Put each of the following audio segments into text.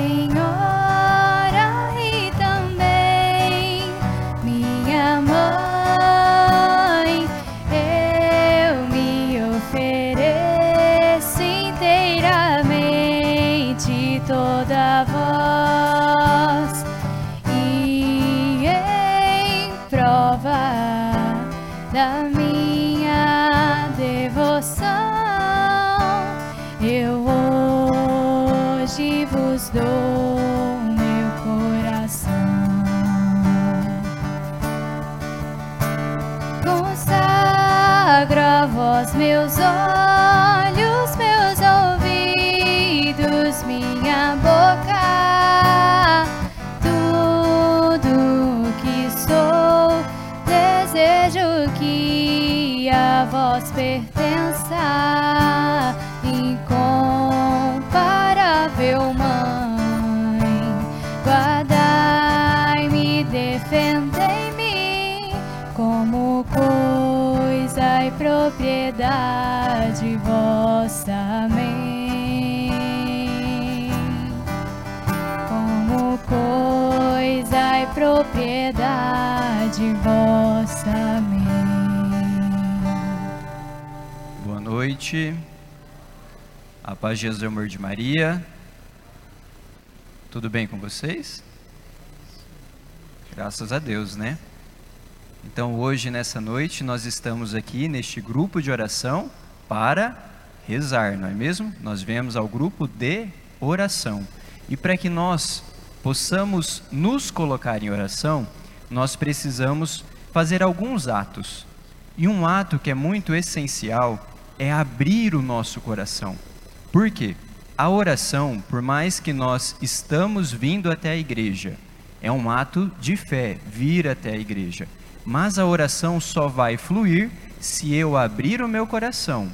Senhora noite. A paz de Jesus amor de Maria. Tudo bem com vocês? Graças a Deus, né? Então, hoje, nessa noite, nós estamos aqui neste grupo de oração para rezar, não é mesmo? Nós viemos ao grupo de oração. E para que nós possamos nos colocar em oração, nós precisamos fazer alguns atos. E um ato que é muito essencial é abrir o nosso coração. Por quê? A oração, por mais que nós estamos vindo até a igreja, é um ato de fé, vir até a igreja. Mas a oração só vai fluir se eu abrir o meu coração.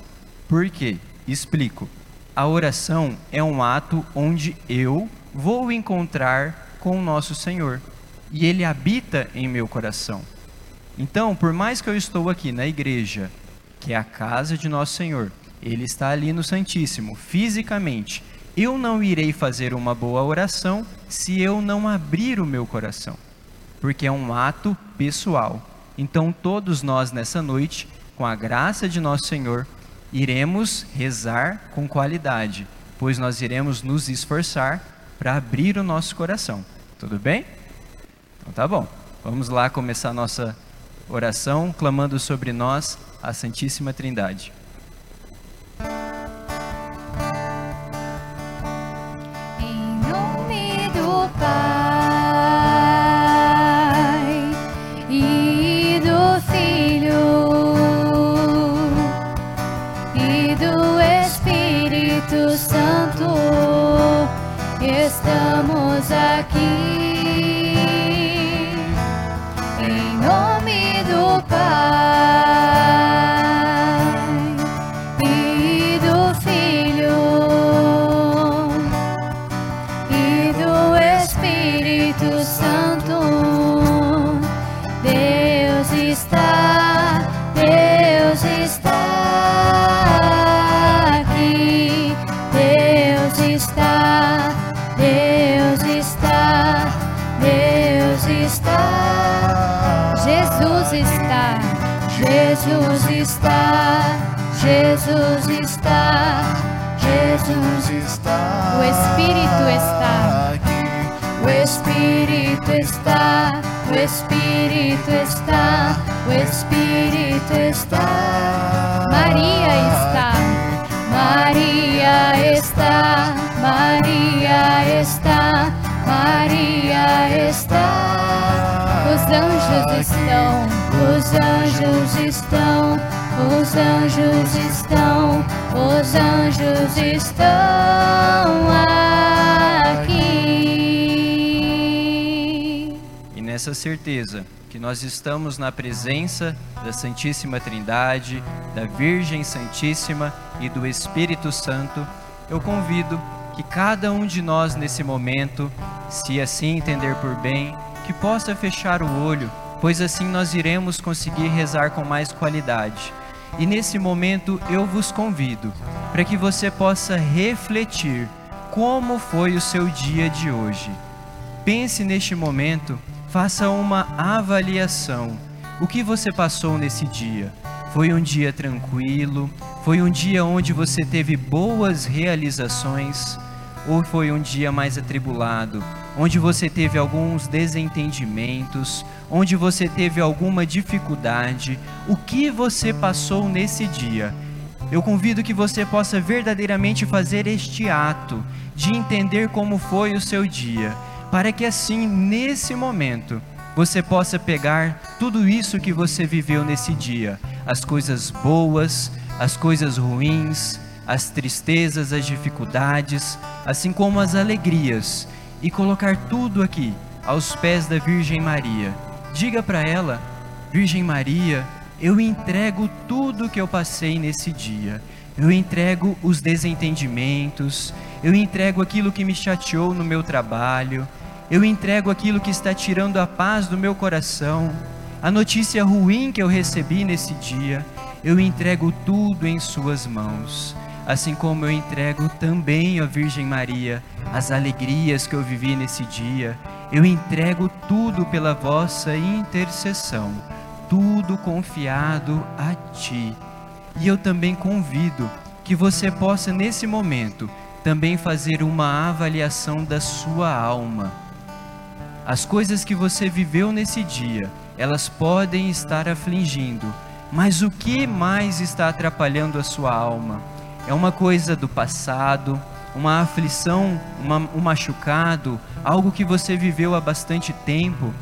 Por quê? Explico. A oração é um ato onde eu vou encontrar com o nosso Senhor e ele habita em meu coração. Então, por mais que eu estou aqui na igreja, que é a casa de nosso Senhor, ele está ali no Santíssimo, fisicamente. Eu não irei fazer uma boa oração se eu não abrir o meu coração, porque é um ato pessoal. Então, todos nós nessa noite, com a graça de nosso Senhor, iremos rezar com qualidade, pois nós iremos nos esforçar para abrir o nosso coração. Tudo bem? Então tá bom. Vamos lá começar a nossa oração clamando sobre nós a Santíssima Trindade. Anjos estão, os anjos estão, os anjos estão aqui. E nessa certeza que nós estamos na presença da Santíssima Trindade, da Virgem Santíssima e do Espírito Santo, eu convido que cada um de nós nesse momento, se assim entender por bem, que possa fechar o olho, pois assim nós iremos conseguir rezar com mais qualidade. E nesse momento eu vos convido para que você possa refletir como foi o seu dia de hoje. Pense neste momento, faça uma avaliação. O que você passou nesse dia? Foi um dia tranquilo? Foi um dia onde você teve boas realizações? Ou foi um dia mais atribulado, onde você teve alguns desentendimentos, onde você teve alguma dificuldade? O que você passou nesse dia? Eu convido que você possa verdadeiramente fazer este ato de entender como foi o seu dia, para que assim, nesse momento, você possa pegar tudo isso que você viveu nesse dia, as coisas boas, as coisas ruins, as tristezas, as dificuldades, assim como as alegrias, e colocar tudo aqui aos pés da Virgem Maria. Diga para ela, Virgem Maria, eu entrego tudo que eu passei nesse dia. Eu entrego os desentendimentos, eu entrego aquilo que me chateou no meu trabalho, eu entrego aquilo que está tirando a paz do meu coração, a notícia ruim que eu recebi nesse dia, eu entrego tudo em Suas mãos. Assim como eu entrego também à Virgem Maria as alegrias que eu vivi nesse dia, eu entrego tudo pela vossa intercessão tudo confiado a Ti. E eu também convido que você possa, nesse momento, também fazer uma avaliação da sua alma. As coisas que você viveu nesse dia, elas podem estar afligindo, mas o que mais está atrapalhando a sua alma? É uma coisa do passado, uma aflição, uma, um machucado, algo que você viveu há bastante tempo?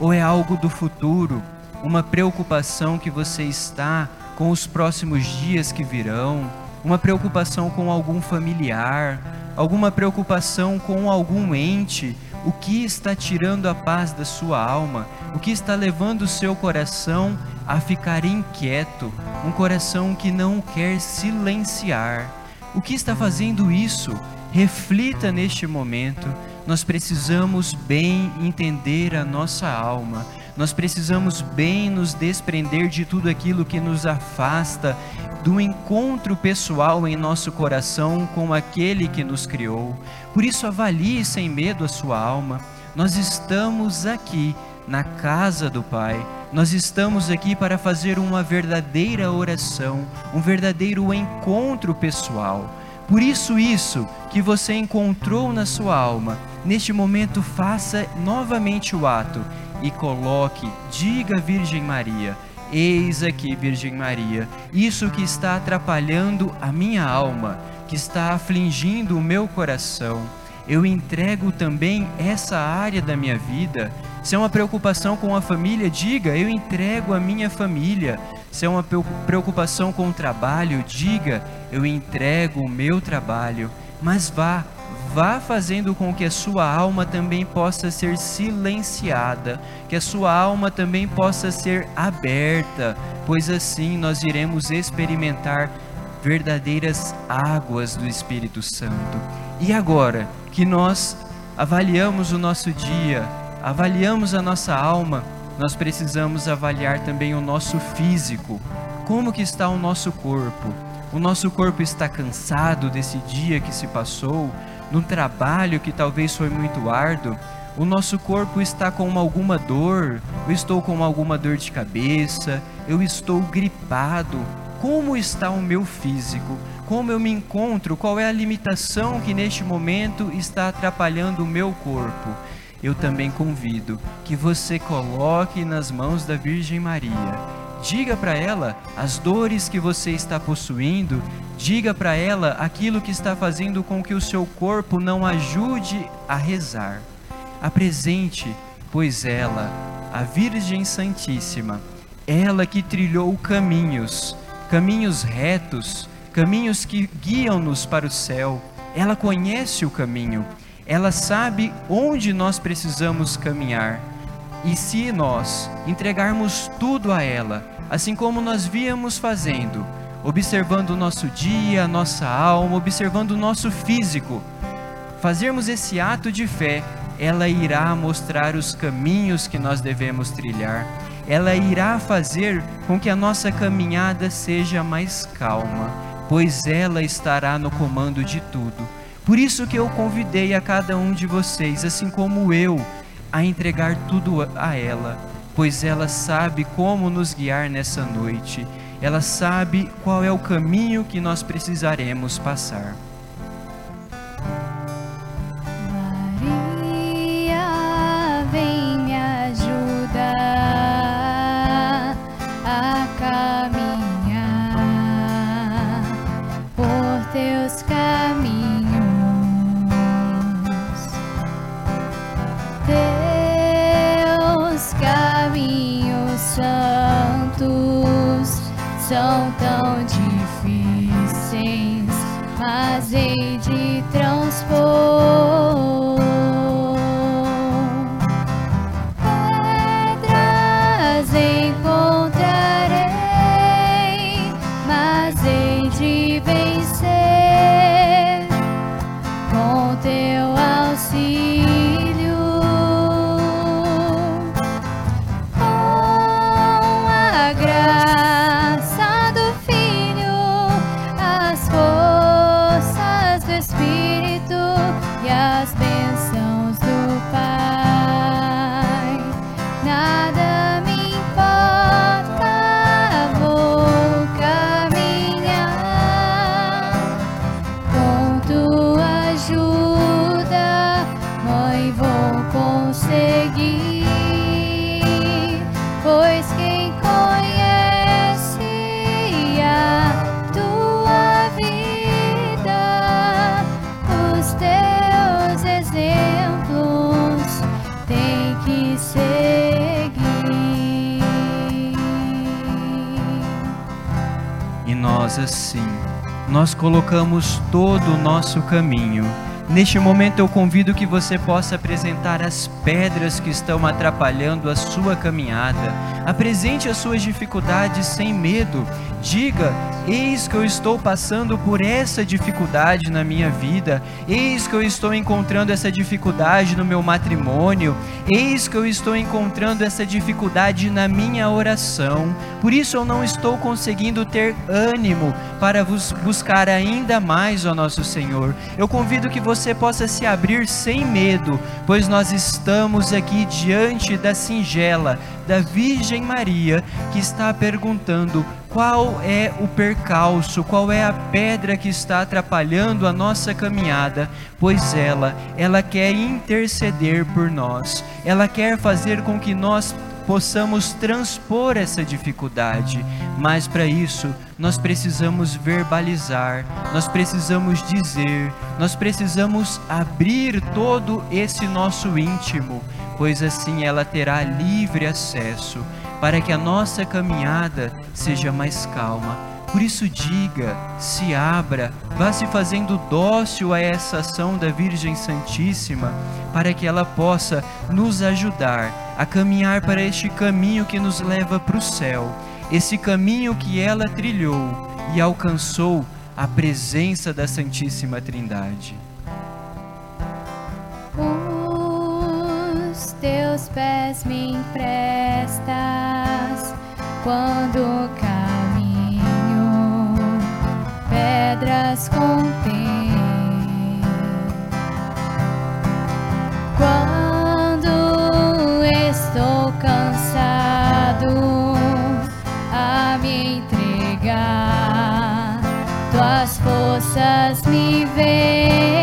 Ou é algo do futuro, uma preocupação que você está com os próximos dias que virão, uma preocupação com algum familiar, alguma preocupação com algum ente, o que está tirando a paz da sua alma, o que está levando o seu coração a ficar inquieto, um coração que não quer silenciar. O que está fazendo isso? Reflita neste momento. Nós precisamos bem entender a nossa alma nós precisamos bem nos desprender de tudo aquilo que nos afasta do encontro pessoal em nosso coração com aquele que nos criou. Por isso, avalie sem medo a sua alma. Nós estamos aqui na casa do Pai. Nós estamos aqui para fazer uma verdadeira oração, um verdadeiro encontro pessoal. Por isso, isso que você encontrou na sua alma, neste momento, faça novamente o ato e coloque, diga Virgem Maria, eis aqui, Virgem Maria, isso que está atrapalhando a minha alma, que está afligindo o meu coração. Eu entrego também essa área da minha vida. Se é uma preocupação com a família, diga, eu entrego a minha família. Se é uma preocupação com o trabalho, diga, eu entrego o meu trabalho. Mas vá, vá fazendo com que a sua alma também possa ser silenciada, que a sua alma também possa ser aberta, pois assim nós iremos experimentar verdadeiras águas do Espírito Santo. E agora que nós avaliamos o nosso dia, avaliamos a nossa alma, nós precisamos avaliar também o nosso físico. Como que está o nosso corpo? O nosso corpo está cansado desse dia que se passou? num trabalho que talvez foi muito árduo, o nosso corpo está com alguma dor, eu estou com alguma dor de cabeça, eu estou gripado. Como está o meu físico? Como eu me encontro? Qual é a limitação que neste momento está atrapalhando o meu corpo? Eu também convido que você coloque nas mãos da Virgem Maria Diga para ela as dores que você está possuindo, diga para ela aquilo que está fazendo com que o seu corpo não ajude a rezar. Apresente, pois ela, a Virgem Santíssima, ela que trilhou caminhos, caminhos retos, caminhos que guiam-nos para o céu, ela conhece o caminho, ela sabe onde nós precisamos caminhar. E se nós entregarmos tudo a ela, assim como nós víamos fazendo, observando o nosso dia, a nossa alma, observando o nosso físico. Fazermos esse ato de fé, ela irá mostrar os caminhos que nós devemos trilhar. Ela irá fazer com que a nossa caminhada seja mais calma, pois ela estará no comando de tudo. Por isso que eu convidei a cada um de vocês, assim como eu, a entregar tudo a ela, pois ela sabe como nos guiar nessa noite. Ela sabe qual é o caminho que nós precisaremos passar. Assim: nós colocamos todo o nosso caminho. Neste momento eu convido que você possa apresentar as pedras que estão atrapalhando a sua caminhada. Apresente as suas dificuldades sem medo. Diga: Eis que eu estou passando por essa dificuldade na minha vida, eis que eu estou encontrando essa dificuldade no meu matrimônio, eis que eu estou encontrando essa dificuldade na minha oração. Por isso eu não estou conseguindo ter ânimo para vos buscar ainda mais ao nosso Senhor. Eu convido que você possa se abrir sem medo, pois nós estamos aqui diante da singela, da Virgem Maria, que está perguntando qual é o percalço, qual é a pedra que está atrapalhando a nossa caminhada, pois ela, ela quer interceder por nós, ela quer fazer com que nós possamos transpor essa dificuldade, mas para isso nós precisamos verbalizar, nós precisamos dizer, nós precisamos abrir todo esse nosso íntimo, pois assim ela terá livre acesso para que a nossa caminhada seja mais calma. Por isso, diga, se abra, vá se fazendo dócil a essa ação da Virgem Santíssima, para que ela possa nos ajudar a caminhar para este caminho que nos leva para o céu, esse caminho que ela trilhou e alcançou a presença da Santíssima Trindade. Teus pés me emprestas quando caminho, pedras contém. Quando estou cansado a me entregar, tuas forças me vêm.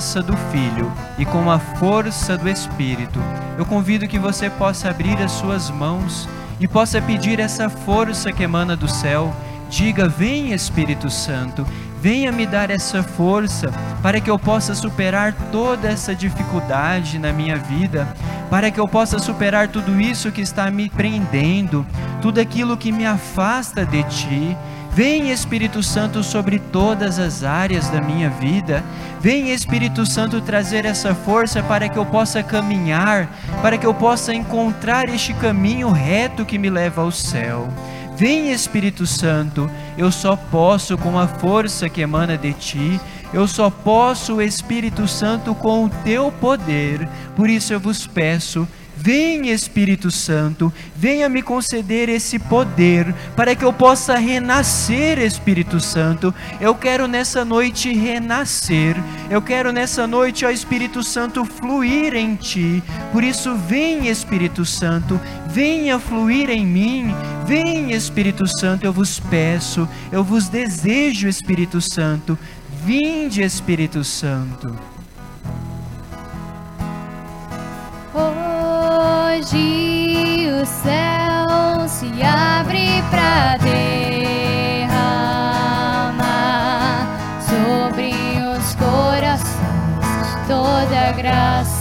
Graça do Filho e com a força do Espírito, eu convido que você possa abrir as suas mãos e possa pedir essa força que emana do céu. Diga: Vem Espírito Santo, venha me dar essa força para que eu possa superar toda essa dificuldade na minha vida, para que eu possa superar tudo isso que está me prendendo, tudo aquilo que me afasta de Ti. Vem Espírito Santo sobre todas as áreas da minha vida. Vem Espírito Santo trazer essa força para que eu possa caminhar, para que eu possa encontrar este caminho reto que me leva ao céu. Vem Espírito Santo, eu só posso com a força que emana de ti, eu só posso, Espírito Santo, com o teu poder. Por isso eu vos peço, Vem Espírito Santo, venha me conceder esse poder para que eu possa renascer, Espírito Santo. Eu quero nessa noite renascer. Eu quero nessa noite, ó Espírito Santo, fluir em ti. Por isso, vem Espírito Santo, venha fluir em mim. Vem Espírito Santo, eu vos peço, eu vos desejo, Espírito Santo. Vinde, Espírito Santo. Hoje o céu se abre para derramar sobre os corações toda graça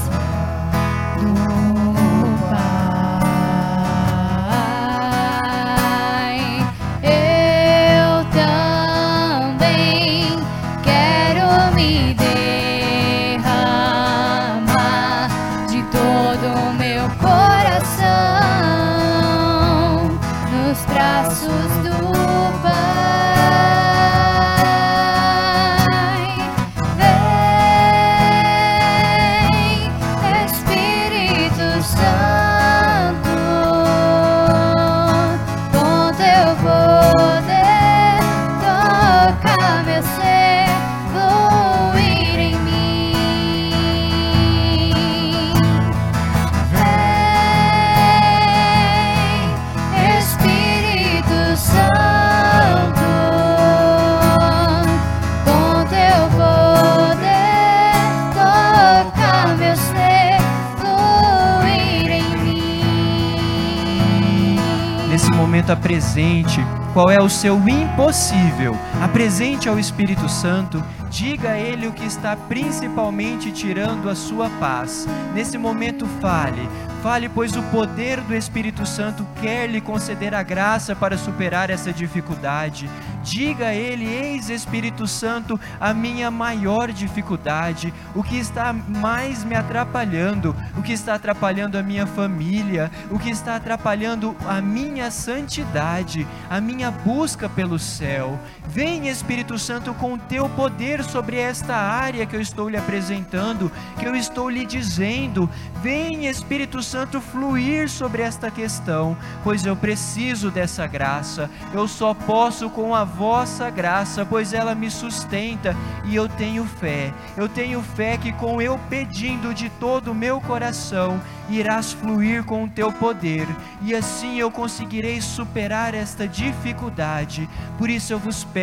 presente qual é o seu impossível. Apresente ao Espírito Santo, diga a Ele o que está principalmente tirando a sua paz. Nesse momento, fale, Fale, pois o poder do Espírito Santo quer lhe conceder a graça para superar essa dificuldade. Diga a Ele, eis Espírito Santo, a minha maior dificuldade, o que está mais me atrapalhando, que está atrapalhando a minha família, o que está atrapalhando a minha santidade, a minha busca pelo céu. Vem, Espírito Santo, com o teu poder sobre esta área que eu estou lhe apresentando, que eu estou lhe dizendo. Vem, Espírito Santo, fluir sobre esta questão, pois eu preciso dessa graça. Eu só posso com a vossa graça, pois ela me sustenta e eu tenho fé. Eu tenho fé que com eu pedindo de todo o meu coração, irás fluir com o teu poder, e assim eu conseguirei superar esta dificuldade. Por isso eu vos peço,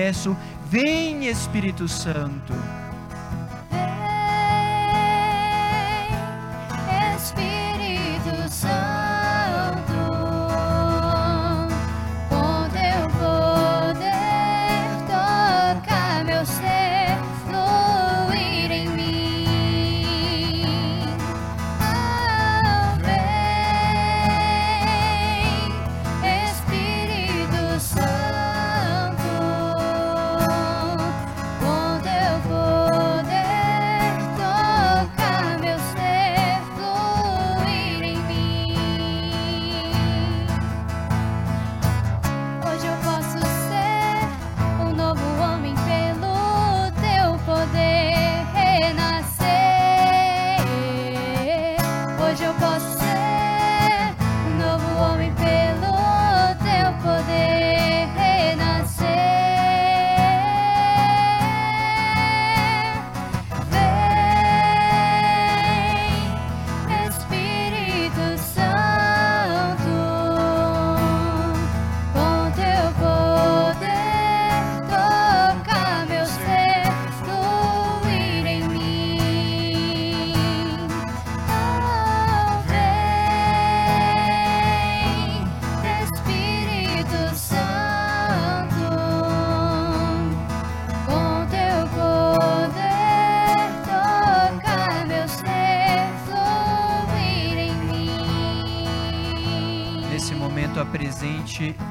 vem Espírito Santo.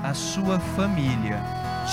A sua família.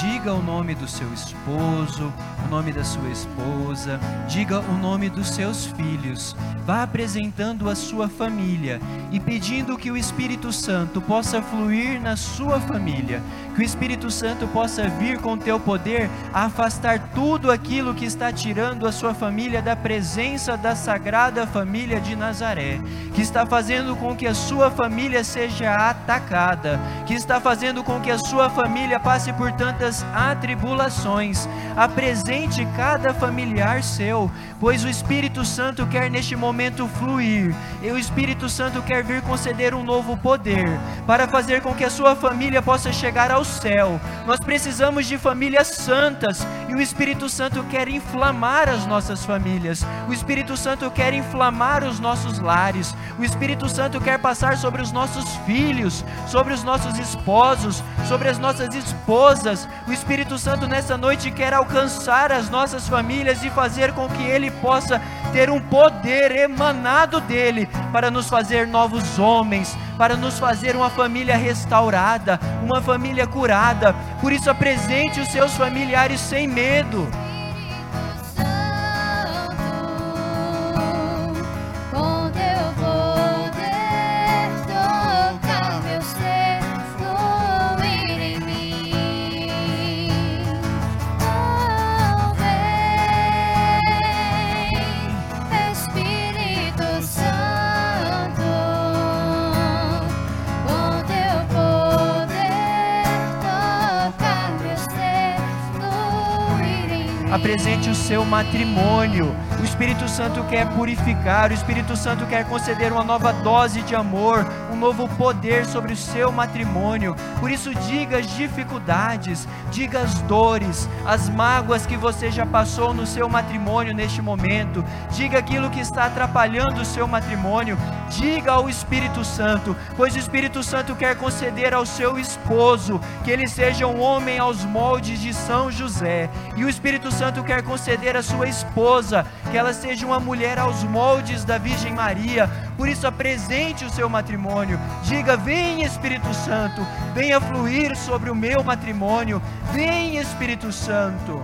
Diga o nome do seu esposo, o nome da sua esposa, diga o nome dos seus filhos. Vá apresentando a sua família e pedindo que o Espírito Santo possa fluir na sua família, que o Espírito Santo possa vir com teu poder a afastar tudo aquilo que está tirando a sua família da presença da sagrada família de Nazaré, que está fazendo com que a sua família seja atacada, que está fazendo com que a sua família passe por tantas atribulações. Apresente cada familiar seu, pois o Espírito Santo quer neste momento fluir, e o Espírito Santo quer vir conceder um novo poder para fazer com que a sua família possa chegar ao céu. Nós precisamos de famílias santas e o Espírito Santo quer inflamar as nossas famílias. O Espírito Santo quer inflamar os nossos lares. O Espírito Santo quer passar sobre os nossos filhos, sobre os nossos esposos, sobre as nossas esposas. O Espírito Santo nessa noite quer alcançar as nossas famílias e fazer com que ele possa ter um poder emanado dele para nos fazer novos homens, para nos fazer uma família restaurada, uma família curada. Por isso, apresente os seus familiares sem medo. Apresente o seu matrimônio. O Espírito Santo quer purificar, o Espírito Santo quer conceder uma nova dose de amor, um novo poder sobre o seu matrimônio. Por isso, diga as dificuldades, diga as dores, as mágoas que você já passou no seu matrimônio neste momento, diga aquilo que está atrapalhando o seu matrimônio, diga ao Espírito Santo, pois o Espírito Santo quer conceder ao seu esposo que ele seja um homem aos moldes de São José, e o Espírito Santo quer conceder à sua esposa que ela seja uma mulher aos moldes da Virgem Maria. Por isso, apresente o seu matrimônio. Diga: Vem Espírito Santo, venha fluir sobre o meu matrimônio. Vem Espírito Santo.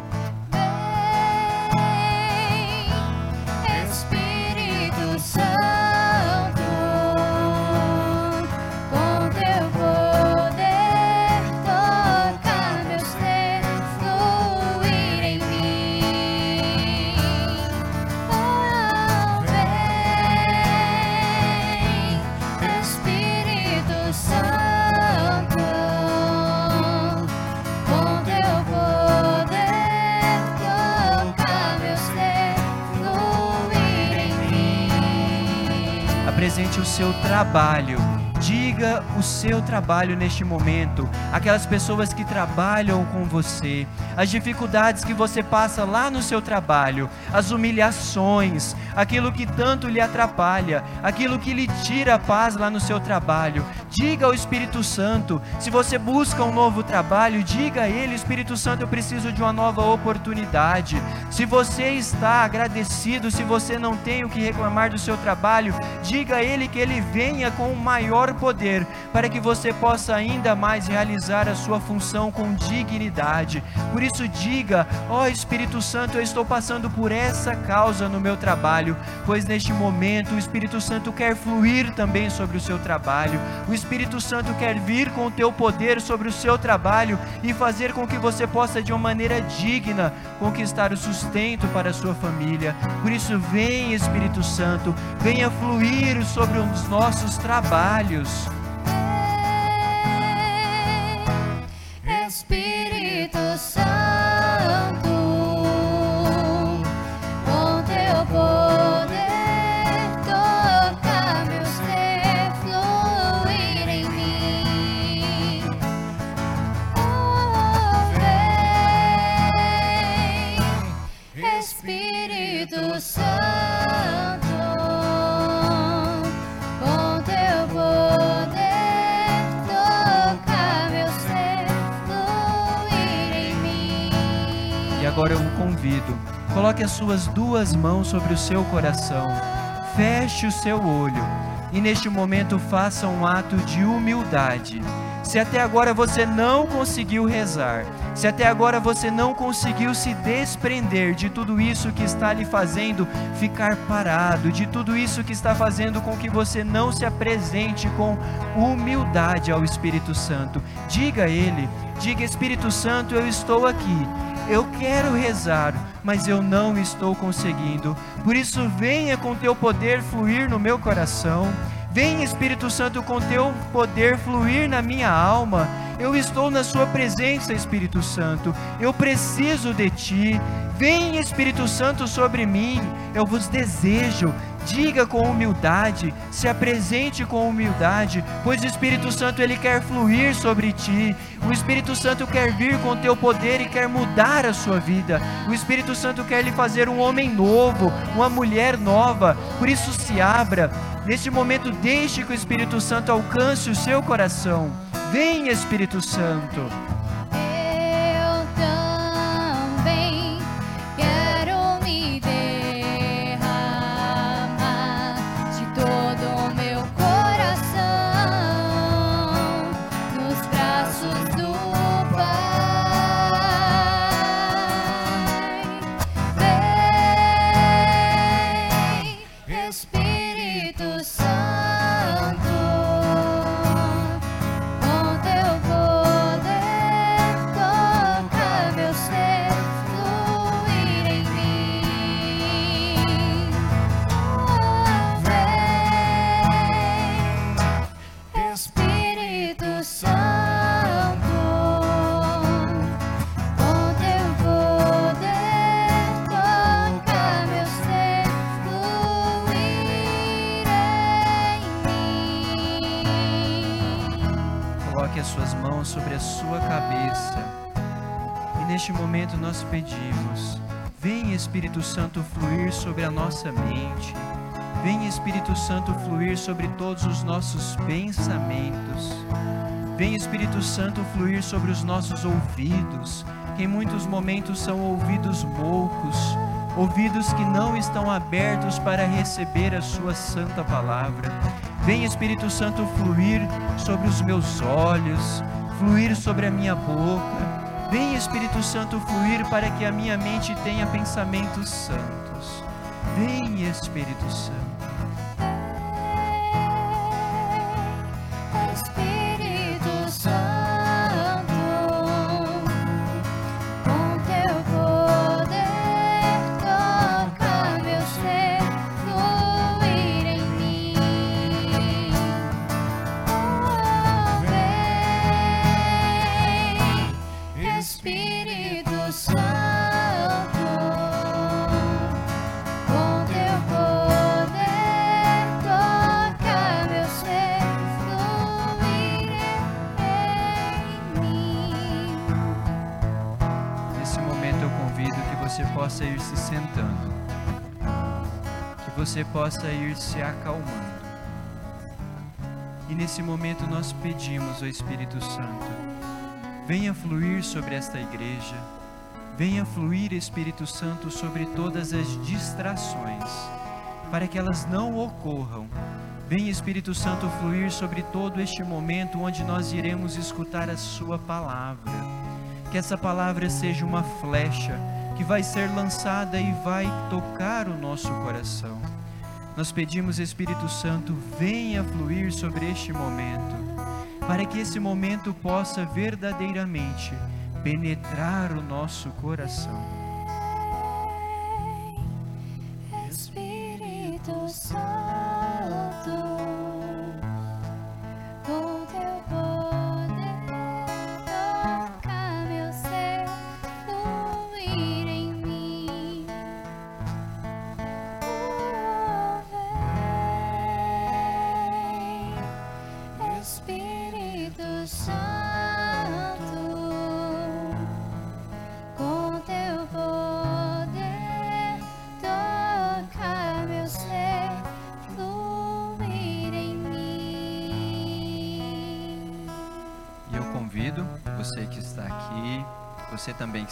Seu trabalho. Diga o seu trabalho neste momento, aquelas pessoas que trabalham com você, as dificuldades que você passa lá no seu trabalho, as humilhações, aquilo que tanto lhe atrapalha, aquilo que lhe tira a paz lá no seu trabalho. Diga ao Espírito Santo, se você busca um novo trabalho, diga a Ele: Espírito Santo, eu preciso de uma nova oportunidade. Se você está agradecido, se você não tem o que reclamar do seu trabalho, diga a Ele que Ele venha com o maior poder, para que você possa ainda mais realizar a sua função com dignidade. Por isso, diga: Ó oh, Espírito Santo, eu estou passando por essa causa no meu trabalho, pois neste momento o Espírito Santo quer fluir também sobre o seu trabalho. O Espírito Santo quer vir com o teu poder sobre o seu trabalho e fazer com que você possa, de uma maneira digna, conquistar o sustento para a sua família. Por isso, vem Espírito Santo, venha fluir sobre os nossos trabalhos. agora Coloque as suas duas mãos sobre o seu coração. Feche o seu olho. e neste momento faça um ato de humildade. Se até agora você não conseguiu rezar, se até agora você não conseguiu se desprender de tudo isso que está lhe fazendo ficar parado, de tudo isso que está fazendo com que você não se apresente com humildade ao Espírito Santo, diga a Ele, diga Espírito Santo, eu estou aqui eu quero rezar, mas eu não estou conseguindo. Por isso, venha com teu poder fluir no meu coração. Vem Espírito Santo com teu poder fluir na minha alma. Eu estou na Sua presença, Espírito Santo. Eu preciso de Ti. Vem Espírito Santo sobre mim. Eu vos desejo. Diga com humildade, se apresente com humildade, pois o Espírito Santo ele quer fluir sobre ti. O Espírito Santo quer vir com teu poder e quer mudar a sua vida. O Espírito Santo quer lhe fazer um homem novo, uma mulher nova. Por isso se abra. Neste momento deixe que o Espírito Santo alcance o seu coração. Vem Espírito Santo. Nós pedimos, vem Espírito Santo fluir sobre a nossa mente, vem Espírito Santo fluir sobre todos os nossos pensamentos, vem Espírito Santo fluir sobre os nossos ouvidos, que em muitos momentos são ouvidos moucos, ouvidos que não estão abertos para receber a Sua santa palavra. Vem Espírito Santo fluir sobre os meus olhos, fluir sobre a minha boca, Vem Espírito Santo fluir para que a minha mente tenha pensamentos santos. Vem Espírito Santo. Possa ir se acalmando. E nesse momento nós pedimos ao Espírito Santo, venha fluir sobre esta igreja, venha fluir Espírito Santo sobre todas as distrações, para que elas não ocorram. Venha Espírito Santo fluir sobre todo este momento onde nós iremos escutar a Sua palavra. Que essa palavra seja uma flecha que vai ser lançada e vai tocar o nosso coração nós pedimos, Espírito Santo, venha fluir sobre este momento, para que esse momento possa verdadeiramente penetrar o nosso coração.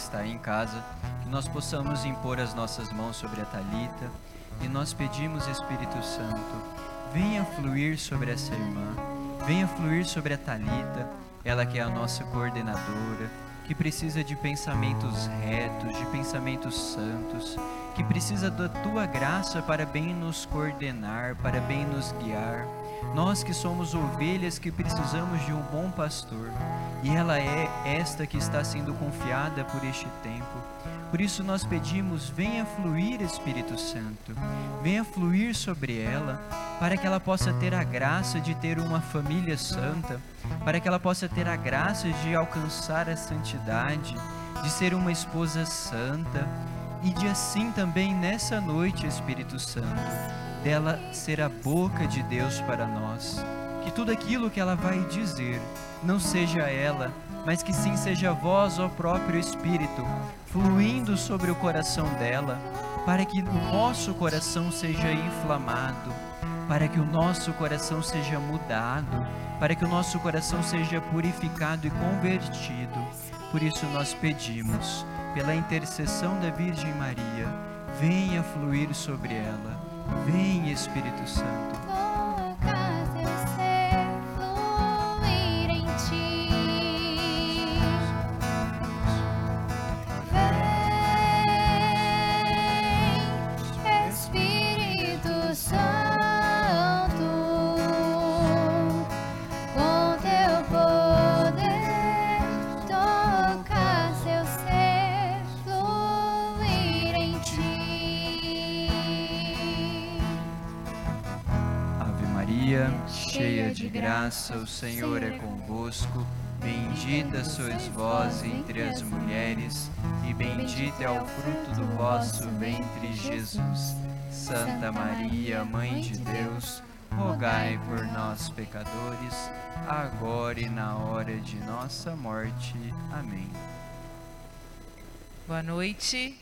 Está aí em casa, que nós possamos impor as nossas mãos sobre a talita e nós pedimos Espírito Santo, venha fluir sobre essa irmã, venha fluir sobre a Talita, ela que é a nossa coordenadora, que precisa de pensamentos retos, de pensamentos santos, que precisa da tua graça para bem nos coordenar, para bem nos guiar. Nós que somos ovelhas que precisamos de um bom pastor, e ela é esta que está sendo confiada por este tempo. Por isso nós pedimos: venha fluir, Espírito Santo, venha fluir sobre ela, para que ela possa ter a graça de ter uma família santa, para que ela possa ter a graça de alcançar a santidade, de ser uma esposa santa, e de assim também nessa noite, Espírito Santo, dela ser a boca de Deus para nós. Que tudo aquilo que ela vai dizer não seja ela, mas que sim seja vós, ó próprio Espírito, fluindo sobre o coração dela, para que o nosso coração seja inflamado, para que o nosso coração seja mudado, para que o nosso coração seja purificado e convertido. Por isso nós pedimos, pela intercessão da Virgem Maria, venha fluir sobre ela. Vem Espírito Santo. Graça, o Senhor é convosco. Bendita sois vós entre as mulheres, e bendito é o fruto do vosso ventre, Jesus. Santa Maria, Mãe de Deus, rogai por nós, pecadores, agora e na hora de nossa morte. Amém. Boa noite,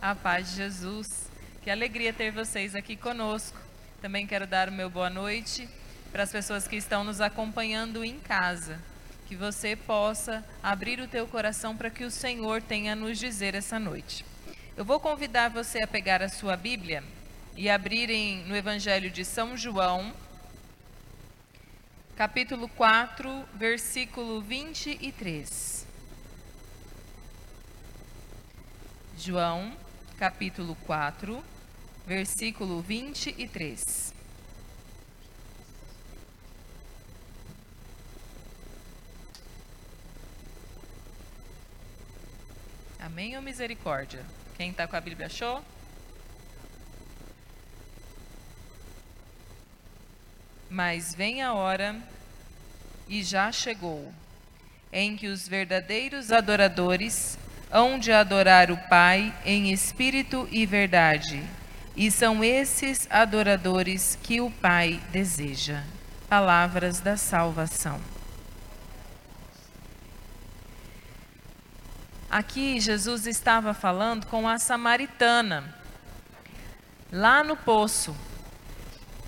a paz de Jesus. Que alegria ter vocês aqui conosco. Também quero dar o meu boa noite para as pessoas que estão nos acompanhando em casa, que você possa abrir o teu coração para que o Senhor tenha a nos dizer essa noite. Eu vou convidar você a pegar a sua Bíblia e abrirem no Evangelho de São João, capítulo 4, versículo 23. João, capítulo 4, versículo 23. Amém ou misericórdia? Quem está com a Bíblia achou? Mas vem a hora, e já chegou, em que os verdadeiros adoradores hão de adorar o Pai em espírito e verdade, e são esses adoradores que o Pai deseja. Palavras da salvação. Aqui Jesus estava falando com a samaritana, lá no poço.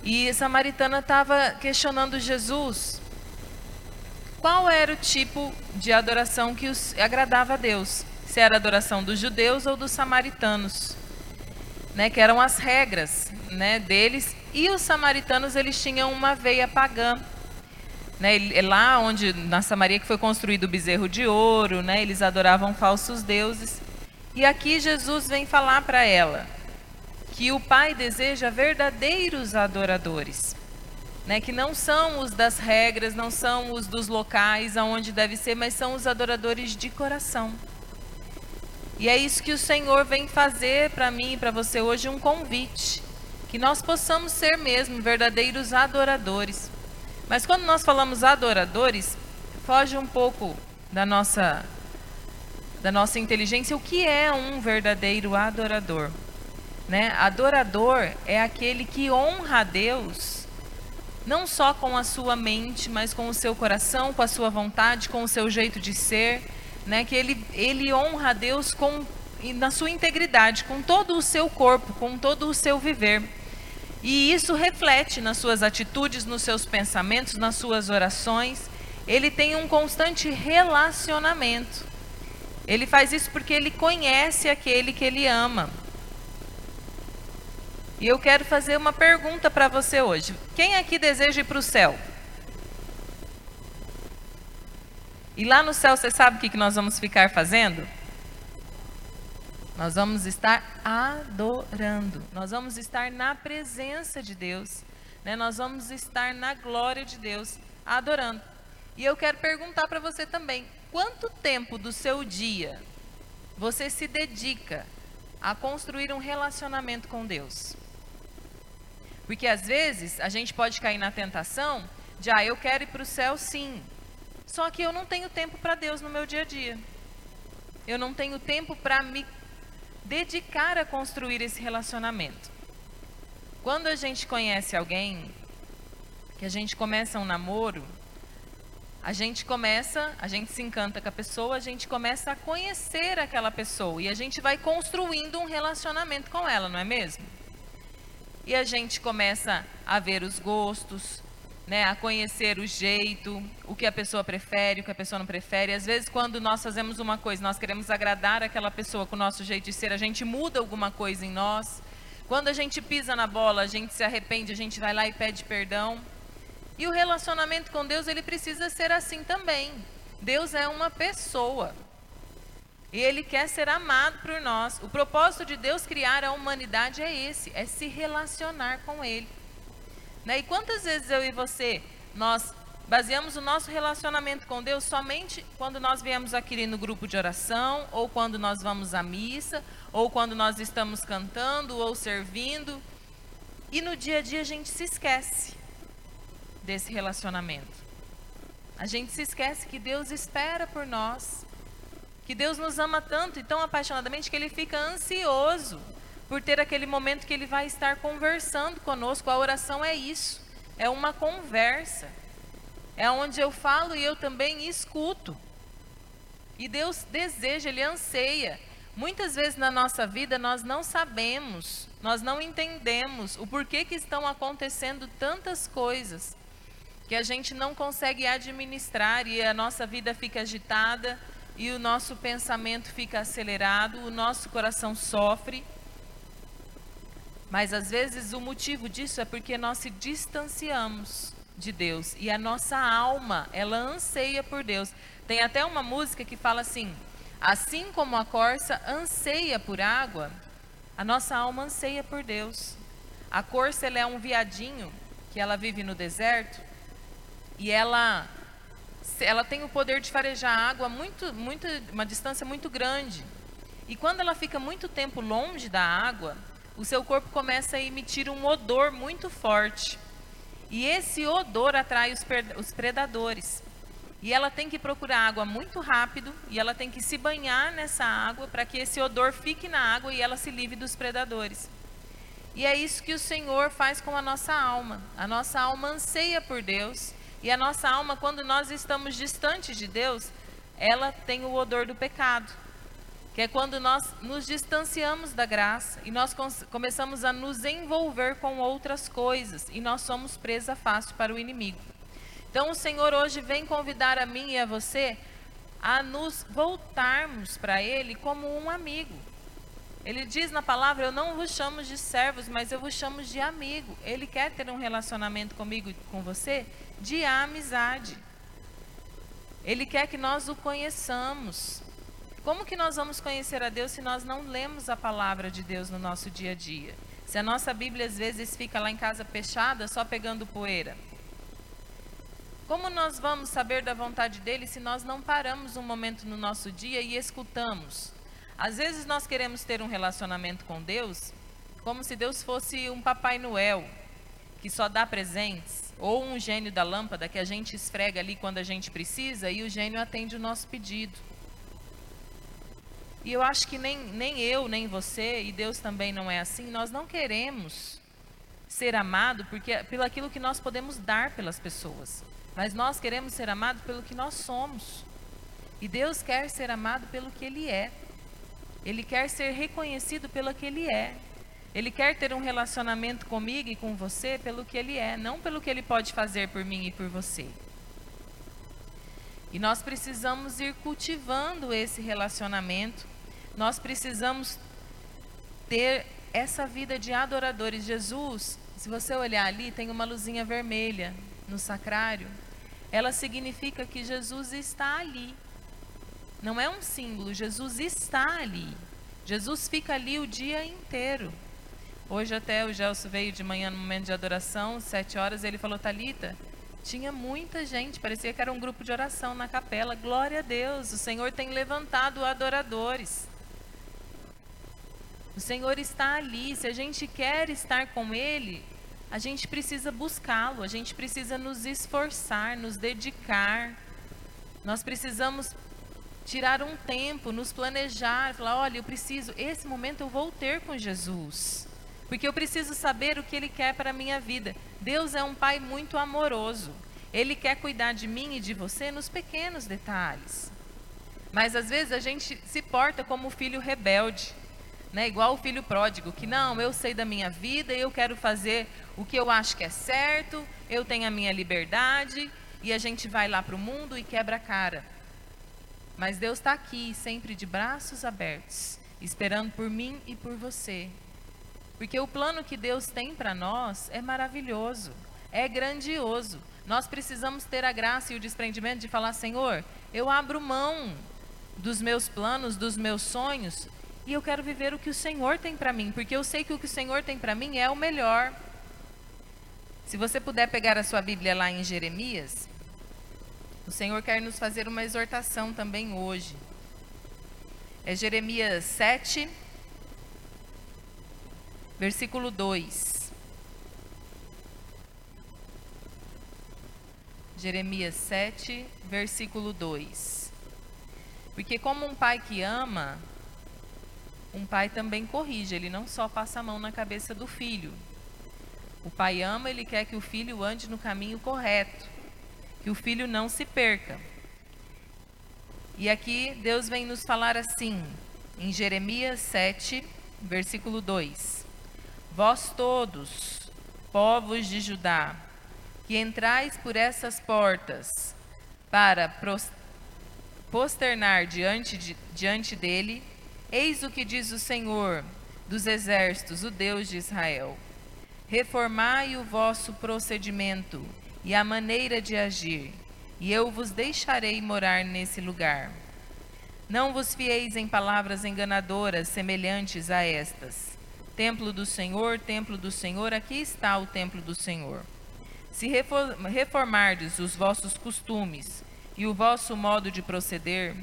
E a samaritana estava questionando Jesus qual era o tipo de adoração que os agradava a Deus. Se era adoração dos judeus ou dos samaritanos, né, que eram as regras né, deles. E os samaritanos eles tinham uma veia pagã né, é lá onde, na Samaria, que foi construído o bezerro de ouro, né, eles adoravam falsos deuses. E aqui Jesus vem falar para ela que o Pai deseja verdadeiros adoradores. Né, que não são os das regras, não são os dos locais aonde deve ser, mas são os adoradores de coração. E é isso que o Senhor vem fazer para mim e para você hoje um convite, que nós possamos ser mesmo verdadeiros adoradores. Mas quando nós falamos adoradores, foge um pouco da nossa da nossa inteligência o que é um verdadeiro adorador. Né? Adorador é aquele que honra a Deus não só com a sua mente, mas com o seu coração, com a sua vontade, com o seu jeito de ser, né? Que ele ele honra a Deus com na sua integridade, com todo o seu corpo, com todo o seu viver. E isso reflete nas suas atitudes, nos seus pensamentos, nas suas orações. Ele tem um constante relacionamento. Ele faz isso porque ele conhece aquele que ele ama. E eu quero fazer uma pergunta para você hoje. Quem aqui deseja ir para o céu? E lá no céu, você sabe o que nós vamos ficar fazendo? Nós vamos estar adorando. Nós vamos estar na presença de Deus. Né? Nós vamos estar na glória de Deus, adorando. E eu quero perguntar para você também: quanto tempo do seu dia você se dedica a construir um relacionamento com Deus? Porque às vezes a gente pode cair na tentação de, ah, eu quero ir para o céu sim, só que eu não tenho tempo para Deus no meu dia a dia. Eu não tenho tempo para me dedicar a construir esse relacionamento. Quando a gente conhece alguém, que a gente começa um namoro, a gente começa, a gente se encanta com a pessoa, a gente começa a conhecer aquela pessoa e a gente vai construindo um relacionamento com ela, não é mesmo? E a gente começa a ver os gostos, né, a conhecer o jeito, o que a pessoa prefere, o que a pessoa não prefere. Às vezes, quando nós fazemos uma coisa, nós queremos agradar aquela pessoa com o nosso jeito de ser, a gente muda alguma coisa em nós. Quando a gente pisa na bola, a gente se arrepende, a gente vai lá e pede perdão. E o relacionamento com Deus, ele precisa ser assim também. Deus é uma pessoa. E ele quer ser amado por nós. O propósito de Deus criar a humanidade é esse, é se relacionar com ele. Né? E quantas vezes eu e você, nós baseamos o nosso relacionamento com Deus somente quando nós viemos aqui no grupo de oração, ou quando nós vamos à missa, ou quando nós estamos cantando ou servindo. E no dia a dia a gente se esquece desse relacionamento. A gente se esquece que Deus espera por nós, que Deus nos ama tanto e tão apaixonadamente que ele fica ansioso por ter aquele momento que ele vai estar conversando conosco. A oração é isso, é uma conversa. É onde eu falo e eu também escuto. E Deus deseja, Ele anseia. Muitas vezes na nossa vida nós não sabemos, nós não entendemos o porquê que estão acontecendo tantas coisas que a gente não consegue administrar e a nossa vida fica agitada e o nosso pensamento fica acelerado, o nosso coração sofre. Mas às vezes o motivo disso é porque nós se distanciamos de Deus e a nossa alma, ela anseia por Deus. Tem até uma música que fala assim: assim como a corça anseia por água, a nossa alma anseia por Deus. A corça ela é um viadinho que ela vive no deserto e ela ela tem o poder de farejar água muito muito uma distância muito grande. E quando ela fica muito tempo longe da água, o seu corpo começa a emitir um odor muito forte. E esse odor atrai os, predadores. E ela tem que procurar água muito rápido e ela tem que se banhar nessa água para que esse odor fique na água e ela se livre dos predadores. E é isso que o Senhor faz com a nossa alma. A nossa alma anseia por Deus e a nossa alma, quando nós estamos distantes de Deus, ela tem o odor do pecado que é quando nós nos distanciamos da graça e nós começamos a nos envolver com outras coisas e nós somos presa fácil para o inimigo. Então o Senhor hoje vem convidar a mim e a você a nos voltarmos para Ele como um amigo. Ele diz na palavra: Eu não vos chamo de servos, mas eu vos chamo de amigo. Ele quer ter um relacionamento comigo e com você de amizade. Ele quer que nós o conheçamos. Como que nós vamos conhecer a Deus se nós não lemos a palavra de Deus no nosso dia a dia? Se a nossa Bíblia às vezes fica lá em casa fechada, só pegando poeira. Como nós vamos saber da vontade dele se nós não paramos um momento no nosso dia e escutamos? Às vezes nós queremos ter um relacionamento com Deus como se Deus fosse um Papai Noel, que só dá presentes, ou um gênio da lâmpada que a gente esfrega ali quando a gente precisa e o gênio atende o nosso pedido. E eu acho que nem, nem eu, nem você, e Deus também não é assim, nós não queremos ser amado porque, pelo aquilo que nós podemos dar pelas pessoas. Mas nós queremos ser amados pelo que nós somos. E Deus quer ser amado pelo que Ele é. Ele quer ser reconhecido pelo que Ele é. Ele quer ter um relacionamento comigo e com você pelo que Ele é, não pelo que Ele pode fazer por mim e por você. E nós precisamos ir cultivando esse relacionamento, nós precisamos ter essa vida de adoradores. Jesus, se você olhar ali, tem uma luzinha vermelha no sacrário. Ela significa que Jesus está ali. Não é um símbolo, Jesus está ali. Jesus fica ali o dia inteiro. Hoje até o Gelson veio de manhã no momento de adoração, sete horas, ele falou, Talita, tinha muita gente, parecia que era um grupo de oração na capela. Glória a Deus, o Senhor tem levantado adoradores. O Senhor está ali. Se a gente quer estar com Ele, a gente precisa buscá-lo, a gente precisa nos esforçar, nos dedicar. Nós precisamos tirar um tempo, nos planejar, falar: olha, eu preciso, esse momento eu vou ter com Jesus, porque eu preciso saber o que Ele quer para a minha vida. Deus é um Pai muito amoroso, Ele quer cuidar de mim e de você nos pequenos detalhes. Mas às vezes a gente se porta como filho rebelde, né? igual o filho pródigo, que não, eu sei da minha vida, eu quero fazer o que eu acho que é certo, eu tenho a minha liberdade, e a gente vai lá para o mundo e quebra a cara. Mas Deus está aqui, sempre de braços abertos, esperando por mim e por você. Porque o plano que Deus tem para nós é maravilhoso, é grandioso. Nós precisamos ter a graça e o desprendimento de falar: Senhor, eu abro mão dos meus planos, dos meus sonhos, e eu quero viver o que o Senhor tem para mim, porque eu sei que o que o Senhor tem para mim é o melhor. Se você puder pegar a sua Bíblia lá em Jeremias, o Senhor quer nos fazer uma exortação também hoje. É Jeremias 7, versículo 2. Jeremias 7, versículo 2. Porque, como um pai que ama, um pai também corrige, ele não só passa a mão na cabeça do filho. O pai ama, ele quer que o filho ande no caminho correto que o filho não se perca. E aqui Deus vem nos falar assim, em Jeremias 7, versículo 2: Vós todos, povos de Judá, que entrais por essas portas para posternar diante, de, diante dele, eis o que diz o Senhor dos exércitos, o Deus de Israel: Reformai o vosso procedimento e a maneira de agir, e eu vos deixarei morar nesse lugar. Não vos fieis em palavras enganadoras semelhantes a estas. Templo do Senhor, templo do Senhor, aqui está o templo do Senhor. Se reformardes os vossos costumes e o vosso modo de proceder,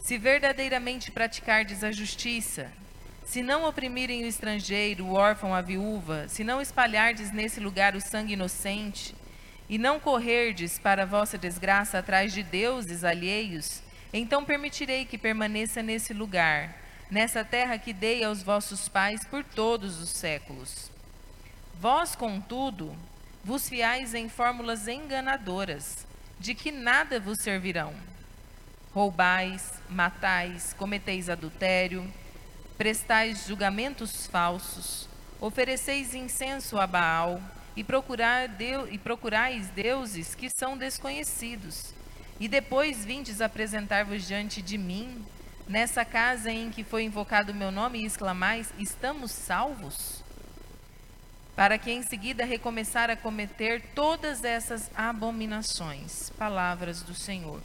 se verdadeiramente praticardes a justiça, se não oprimirem o estrangeiro, o órfão, a viúva, se não espalhardes nesse lugar o sangue inocente, e não correrdes para vossa desgraça atrás de deuses alheios, então permitirei que permaneça nesse lugar, nessa terra que dei aos vossos pais por todos os séculos. Vós, contudo, vos fiais em fórmulas enganadoras, de que nada vos servirão. Roubais, matais, cometeis adultério, prestais julgamentos falsos, ofereceis incenso a Baal, e, procurar e procurais deuses que são desconhecidos. E depois vindes apresentar-vos diante de mim, nessa casa em que foi invocado o meu nome, e exclamais: Estamos salvos? Para que em seguida recomeçar a cometer todas essas abominações. Palavras do Senhor.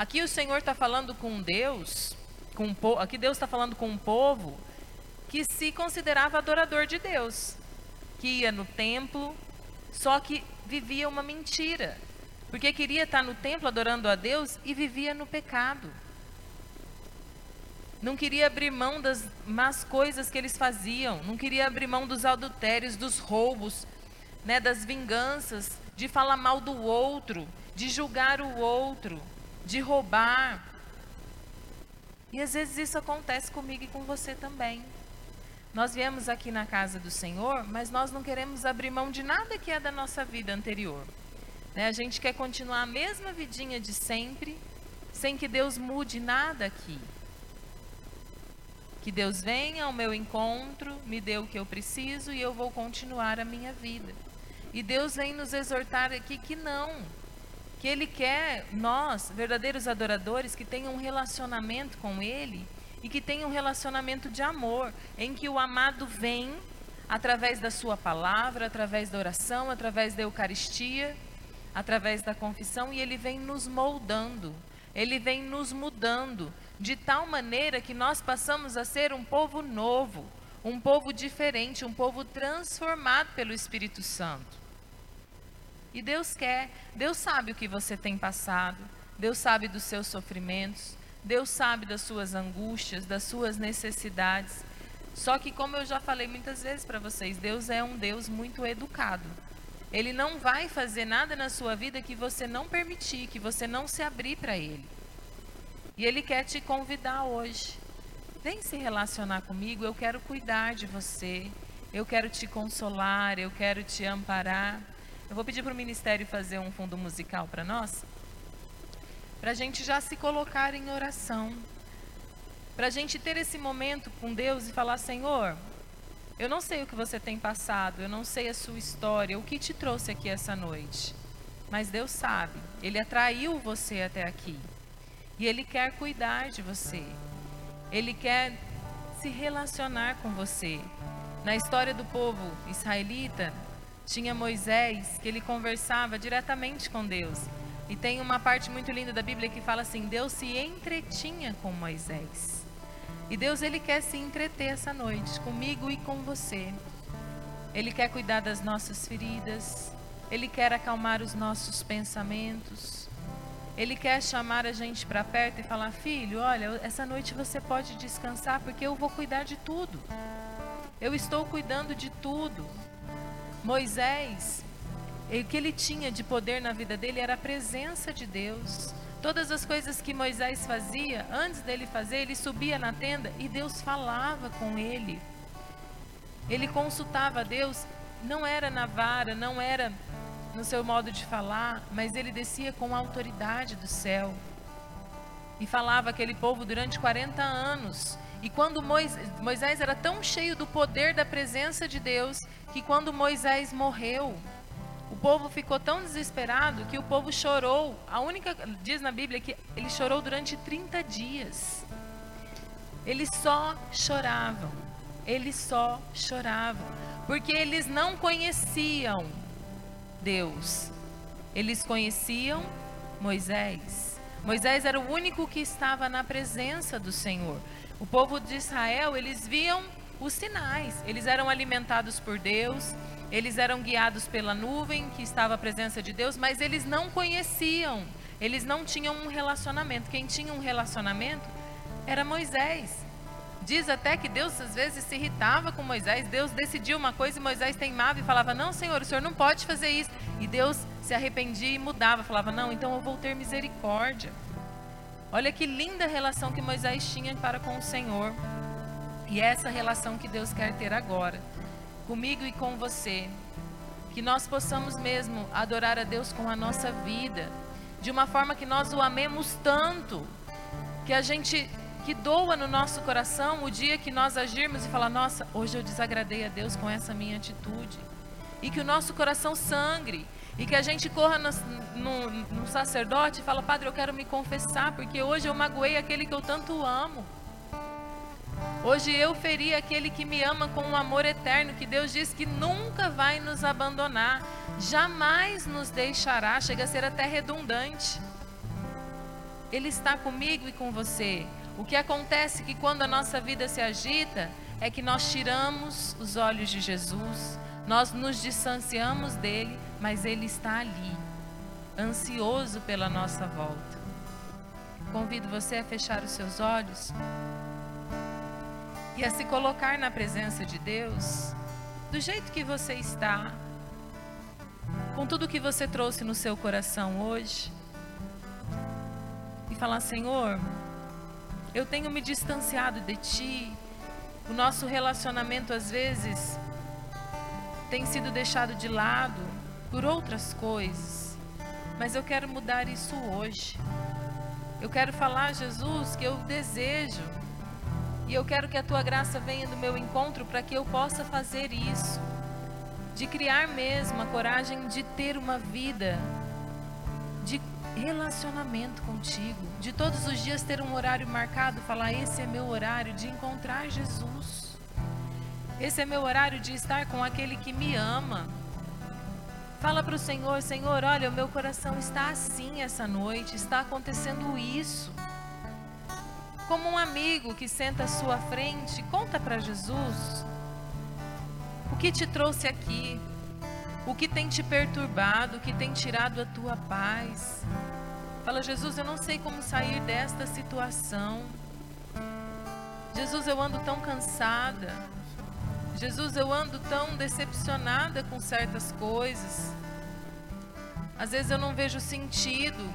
Aqui o Senhor está falando com Deus, com, aqui Deus está falando com um povo que se considerava adorador de Deus, que ia no templo, só que vivia uma mentira, porque queria estar no templo adorando a Deus e vivia no pecado. Não queria abrir mão das más coisas que eles faziam, não queria abrir mão dos adultérios, dos roubos, né, das vinganças, de falar mal do outro, de julgar o outro, de roubar. E às vezes isso acontece comigo e com você também. Nós viemos aqui na casa do Senhor, mas nós não queremos abrir mão de nada que é da nossa vida anterior. Né? A gente quer continuar a mesma vidinha de sempre, sem que Deus mude nada aqui. Que Deus venha ao meu encontro, me dê o que eu preciso e eu vou continuar a minha vida. E Deus vem nos exortar aqui que não, que Ele quer nós, verdadeiros adoradores, que tenham um relacionamento com Ele e que tenha um relacionamento de amor, em que o amado vem através da sua palavra, através da oração, através da Eucaristia, através da confissão, e ele vem nos moldando, ele vem nos mudando, de tal maneira que nós passamos a ser um povo novo, um povo diferente, um povo transformado pelo Espírito Santo. E Deus quer, Deus sabe o que você tem passado, Deus sabe dos seus sofrimentos, Deus sabe das suas angústias, das suas necessidades. Só que, como eu já falei muitas vezes para vocês, Deus é um Deus muito educado. Ele não vai fazer nada na sua vida que você não permitir, que você não se abrir para Ele. E Ele quer te convidar hoje. Vem se relacionar comigo, eu quero cuidar de você, eu quero te consolar, eu quero te amparar. Eu vou pedir para o ministério fazer um fundo musical para nós para a gente já se colocar em oração, para a gente ter esse momento com Deus e falar: Senhor, eu não sei o que você tem passado, eu não sei a sua história, o que te trouxe aqui essa noite, mas Deus sabe, Ele atraiu você até aqui e Ele quer cuidar de você, Ele quer se relacionar com você. Na história do povo israelita, tinha Moisés que ele conversava diretamente com Deus. E tem uma parte muito linda da Bíblia que fala assim: Deus se entretinha com Moisés. E Deus ele quer se entreter essa noite comigo e com você. Ele quer cuidar das nossas feridas, ele quer acalmar os nossos pensamentos. Ele quer chamar a gente para perto e falar: "Filho, olha, essa noite você pode descansar porque eu vou cuidar de tudo. Eu estou cuidando de tudo." Moisés, o que ele tinha de poder na vida dele era a presença de Deus. Todas as coisas que Moisés fazia, antes dele fazer, ele subia na tenda e Deus falava com ele. Ele consultava a Deus, não era na vara, não era no seu modo de falar, mas ele descia com a autoridade do céu. E falava aquele povo durante 40 anos. E quando Moisés, era tão cheio do poder da presença de Deus, que quando Moisés morreu, o povo ficou tão desesperado que o povo chorou. A única diz na Bíblia que ele chorou durante 30 dias. Eles só choravam. Eles só choravam, porque eles não conheciam Deus. Eles conheciam Moisés. Moisés era o único que estava na presença do Senhor. O povo de Israel, eles viam os sinais. Eles eram alimentados por Deus, eles eram guiados pela nuvem que estava a presença de Deus, mas eles não conheciam, eles não tinham um relacionamento. Quem tinha um relacionamento era Moisés. Diz até que Deus às vezes se irritava com Moisés. Deus decidiu uma coisa e Moisés teimava e falava: Não, Senhor, o Senhor não pode fazer isso. E Deus se arrependia e mudava, falava: Não, então eu vou ter misericórdia. Olha que linda relação que Moisés tinha para com o Senhor. E é essa relação que Deus quer ter agora comigo e com você. Que nós possamos mesmo adorar a Deus com a nossa vida, de uma forma que nós o amemos tanto, que a gente que doa no nosso coração o dia que nós agirmos e falar: "Nossa, hoje eu desagradei a Deus com essa minha atitude". E que o nosso coração sangre e que a gente corra no, no, no sacerdote e fala: "Padre, eu quero me confessar porque hoje eu magoei aquele que eu tanto amo". Hoje eu feri aquele que me ama com um amor eterno, que Deus diz que nunca vai nos abandonar, jamais nos deixará, chega a ser até redundante. Ele está comigo e com você. O que acontece é que quando a nossa vida se agita, é que nós tiramos os olhos de Jesus, nós nos distanciamos dele, mas ele está ali, ansioso pela nossa volta. Convido você a fechar os seus olhos e a se colocar na presença de Deus do jeito que você está, com tudo que você trouxe no seu coração hoje, e falar: Senhor, eu tenho me distanciado de Ti, o nosso relacionamento às vezes tem sido deixado de lado por outras coisas, mas eu quero mudar isso hoje. Eu quero falar, Jesus, que eu desejo e eu quero que a tua graça venha do meu encontro para que eu possa fazer isso. De criar mesmo a coragem de ter uma vida, de relacionamento contigo, de todos os dias ter um horário marcado, falar: esse é meu horário de encontrar Jesus. Esse é meu horário de estar com aquele que me ama. Fala para o Senhor: Senhor, olha, o meu coração está assim essa noite, está acontecendo isso. Como um amigo que senta à sua frente, conta para Jesus o que te trouxe aqui, o que tem te perturbado, o que tem tirado a tua paz. Fala, Jesus, eu não sei como sair desta situação. Jesus, eu ando tão cansada. Jesus, eu ando tão decepcionada com certas coisas. Às vezes eu não vejo sentido.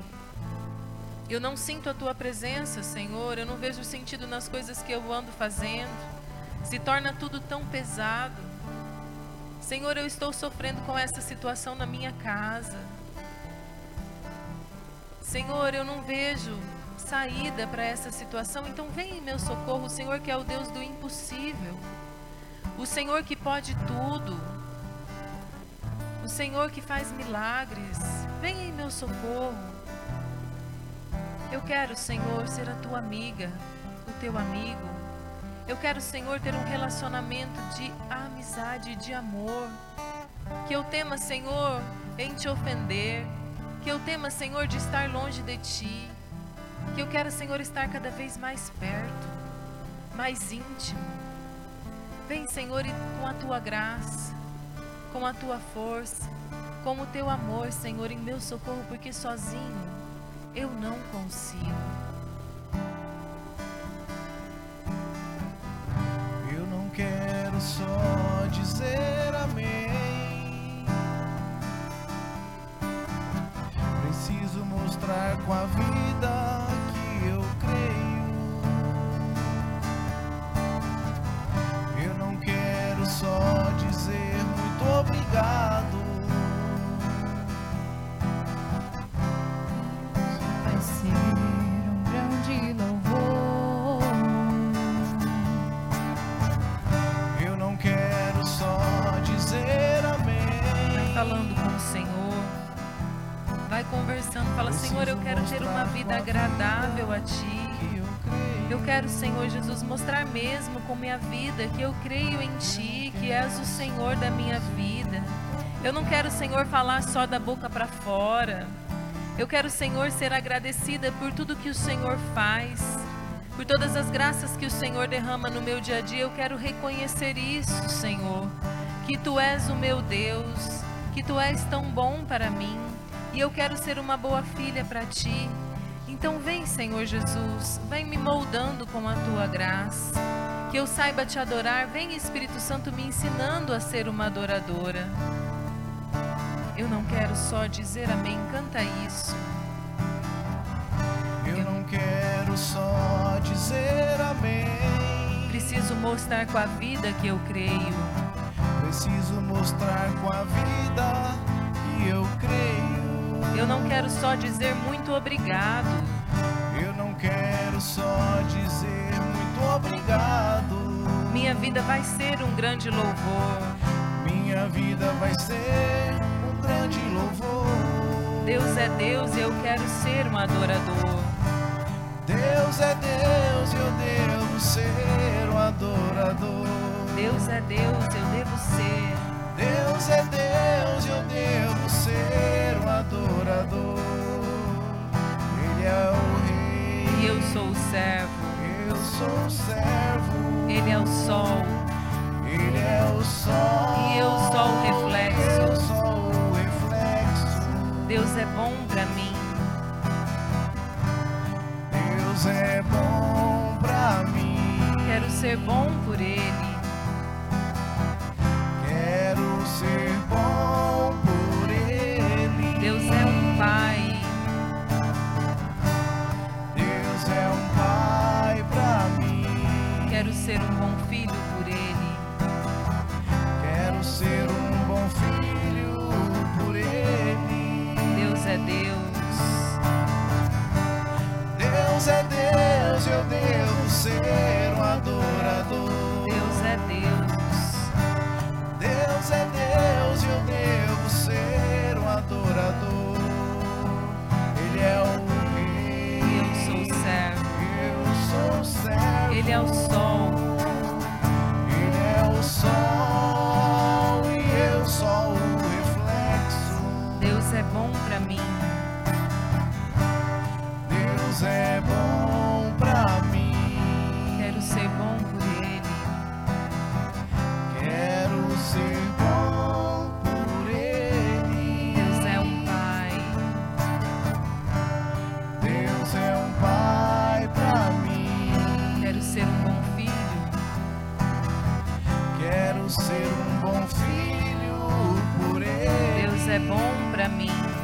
Eu não sinto a tua presença, Senhor. Eu não vejo sentido nas coisas que eu ando fazendo. Se torna tudo tão pesado. Senhor, eu estou sofrendo com essa situação na minha casa. Senhor, eu não vejo saída para essa situação, então vem em meu socorro, Senhor, que é o Deus do impossível o Senhor que pode tudo, o Senhor que faz milagres, venha em meu socorro. Eu quero, Senhor, ser a tua amiga, o teu amigo. Eu quero, Senhor, ter um relacionamento de amizade, de amor. Que eu tema, Senhor, em te ofender. Que eu tema, Senhor, de estar longe de ti. Que eu quero, Senhor, estar cada vez mais perto, mais íntimo. Vem, Senhor, com a tua graça, com a tua força, com o teu amor, Senhor, em meu socorro, porque sozinho eu não consigo. Eu não quero só dizer amém. Preciso mostrar com a vida que eu creio. Só dizer muito obrigado. Vai ser um grande louvor. Eu não quero só dizer amém. Vai falando com o Senhor. Vai conversando, fala, Senhor, eu quero ter uma vida agradável a Ti. Eu quero, Senhor Jesus, mostrar mesmo com minha vida que eu creio em Ti, que és o Senhor da minha vida. Eu não quero, Senhor, falar só da boca para fora. Eu quero, Senhor, ser agradecida por tudo que o Senhor faz, por todas as graças que o Senhor derrama no meu dia a dia. Eu quero reconhecer isso, Senhor, que Tu és o meu Deus, que Tu és tão bom para mim, e eu quero ser uma boa filha para Ti. Então vem, Senhor Jesus, vem me moldando com a tua graça. Que eu saiba te adorar, vem Espírito Santo me ensinando a ser uma adoradora. Eu não quero só dizer amém, canta isso. Eu não quero só dizer amém. Preciso mostrar com a vida que eu creio. Preciso mostrar com a vida que eu creio. Eu não quero só dizer muito obrigado. Eu não quero só dizer muito obrigado. Minha vida vai ser um grande louvor. Minha vida vai ser um grande louvor. Deus é Deus e eu quero ser um adorador. Deus é Deus e eu devo ser um adorador. Deus é Deus, eu devo ser. Deus é Deus e eu devo ser um adorador. Ele é o rei. E eu sou o servo. Eu sou o servo. Ele é o sol. Ele é o sol. E eu sou o reflexo. Eu sou o reflexo. Deus é bom para mim. Deus é bom pra mim. Quero ser bom por Ele. Ser bom por Ele. Deus é um Pai. Deus é um Pai pra mim. Quero ser um bom filho por Ele. Quero ser um bom filho por Ele. Deus é Deus. Deus é Deus, eu devo ser um adorador. Deus é Deus e eu devo ser um adorador. Ele é o rei. Eu sou servo. Eu sou servo. Ele é o sol. Bom pra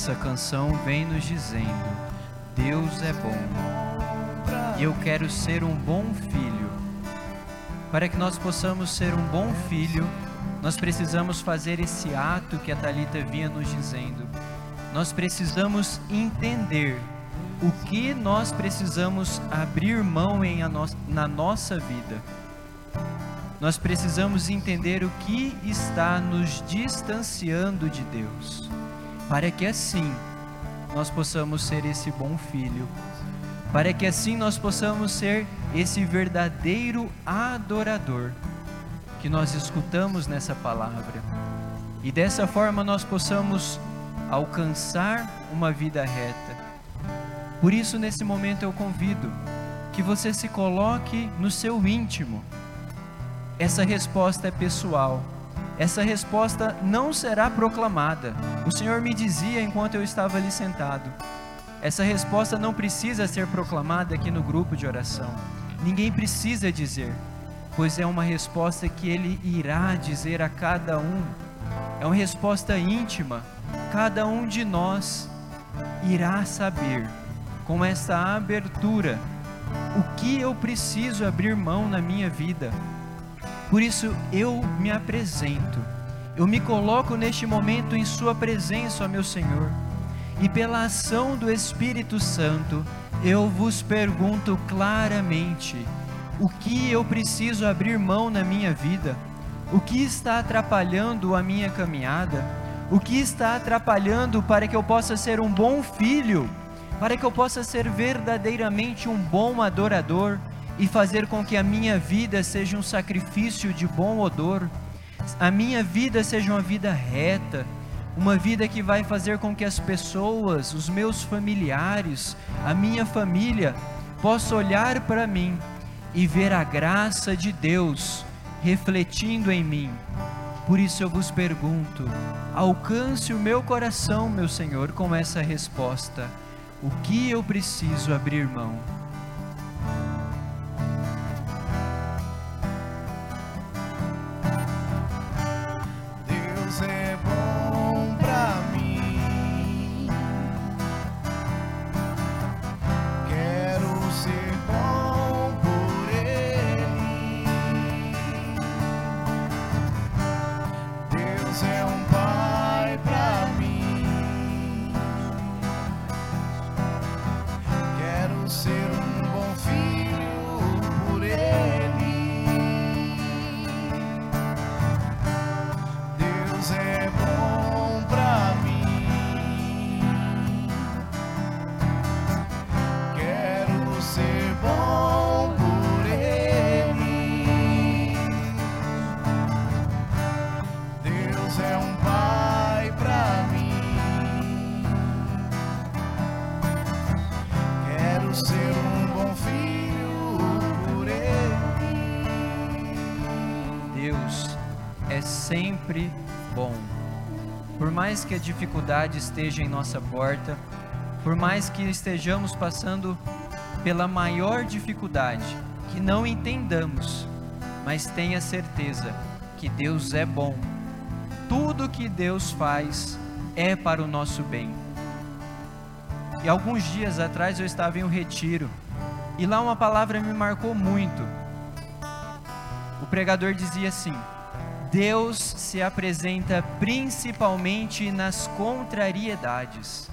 essa canção vem nos dizendo: Deus é bom e eu quero ser um bom filho. Para que nós possamos ser um bom filho, nós precisamos fazer esse ato que a Talita vinha nos dizendo. Nós precisamos entender o que nós precisamos abrir mão em no- na nossa vida. Nós precisamos entender o que está nos distanciando de Deus, para que assim nós possamos ser esse bom filho, para que assim nós possamos ser esse verdadeiro adorador que nós escutamos nessa palavra. E dessa forma nós possamos alcançar uma vida reta. Por isso, nesse momento, eu convido que você se coloque no seu íntimo. Essa resposta é pessoal. Essa resposta não será proclamada. O Senhor me dizia enquanto eu estava ali sentado. Essa resposta não precisa ser proclamada aqui no grupo de oração. Ninguém precisa dizer, pois é uma resposta que Ele irá dizer a cada um. É uma resposta íntima. Cada um de nós irá saber, com essa abertura, o que eu preciso abrir mão na minha vida. Por isso eu me apresento, eu me coloco neste momento em Sua presença, ó meu Senhor, e pela ação do Espírito Santo, eu vos pergunto claramente: o que eu preciso abrir mão na minha vida? O que está atrapalhando a minha caminhada? O que está atrapalhando para que eu possa ser um bom filho? Para que eu possa ser verdadeiramente um bom adorador e fazer com que a minha vida seja um sacrifício de bom odor? A minha vida seja uma vida reta, uma vida que vai fazer com que as pessoas, os meus familiares, a minha família, possa olhar para mim e ver a graça de Deus refletindo em mim. Por isso eu vos pergunto: alcance o meu coração, meu Senhor, com essa resposta. O que eu preciso abrir mão? Dificuldade esteja em nossa porta, por mais que estejamos passando pela maior dificuldade, que não entendamos, mas tenha certeza que Deus é bom. Tudo que Deus faz é para o nosso bem. E alguns dias atrás eu estava em um retiro e lá uma palavra me marcou muito. O pregador dizia assim: Deus se apresenta principalmente nas contrariedades.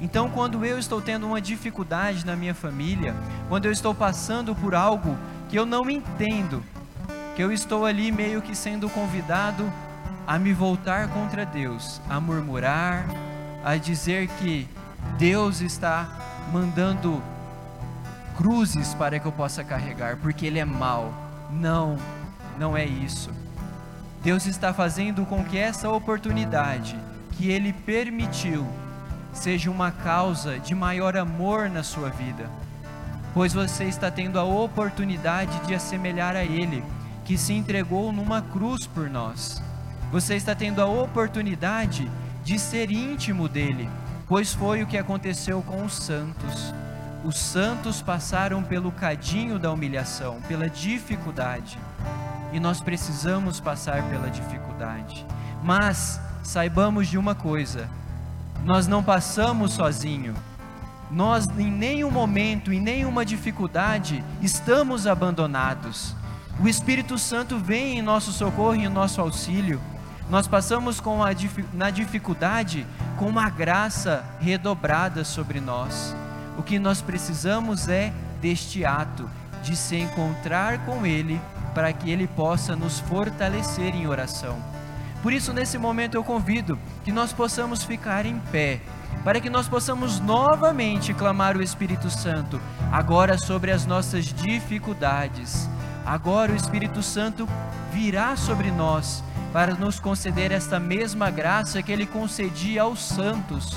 Então, quando eu estou tendo uma dificuldade na minha família, quando eu estou passando por algo que eu não entendo, que eu estou ali meio que sendo convidado a me voltar contra Deus, a murmurar, a dizer que Deus está mandando cruzes para que eu possa carregar, porque Ele é mau. Não, não é isso. Deus está fazendo com que essa oportunidade que Ele permitiu seja uma causa de maior amor na sua vida, pois você está tendo a oportunidade de assemelhar a Ele, que se entregou numa cruz por nós. Você está tendo a oportunidade de ser íntimo dele, pois foi o que aconteceu com os santos. Os santos passaram pelo cadinho da humilhação, pela dificuldade, e nós precisamos passar pela dificuldade. Mas saibamos de uma coisa: nós não passamos sozinho. Nós em nenhum momento, em nenhuma dificuldade, estamos abandonados. O Espírito Santo vem em nosso socorro e em nosso auxílio. Nós passamos com a, na dificuldade com uma graça redobrada sobre nós. O que nós precisamos é deste ato de se encontrar com Ele para que Ele possa nos fortalecer em oração. Por isso, nesse momento, eu convido que nós possamos ficar em pé, para que nós possamos novamente clamar o Espírito Santo, agora sobre as nossas dificuldades. Agora o Espírito Santo virá sobre nós para nos conceder esta mesma graça que ele concedia aos santos,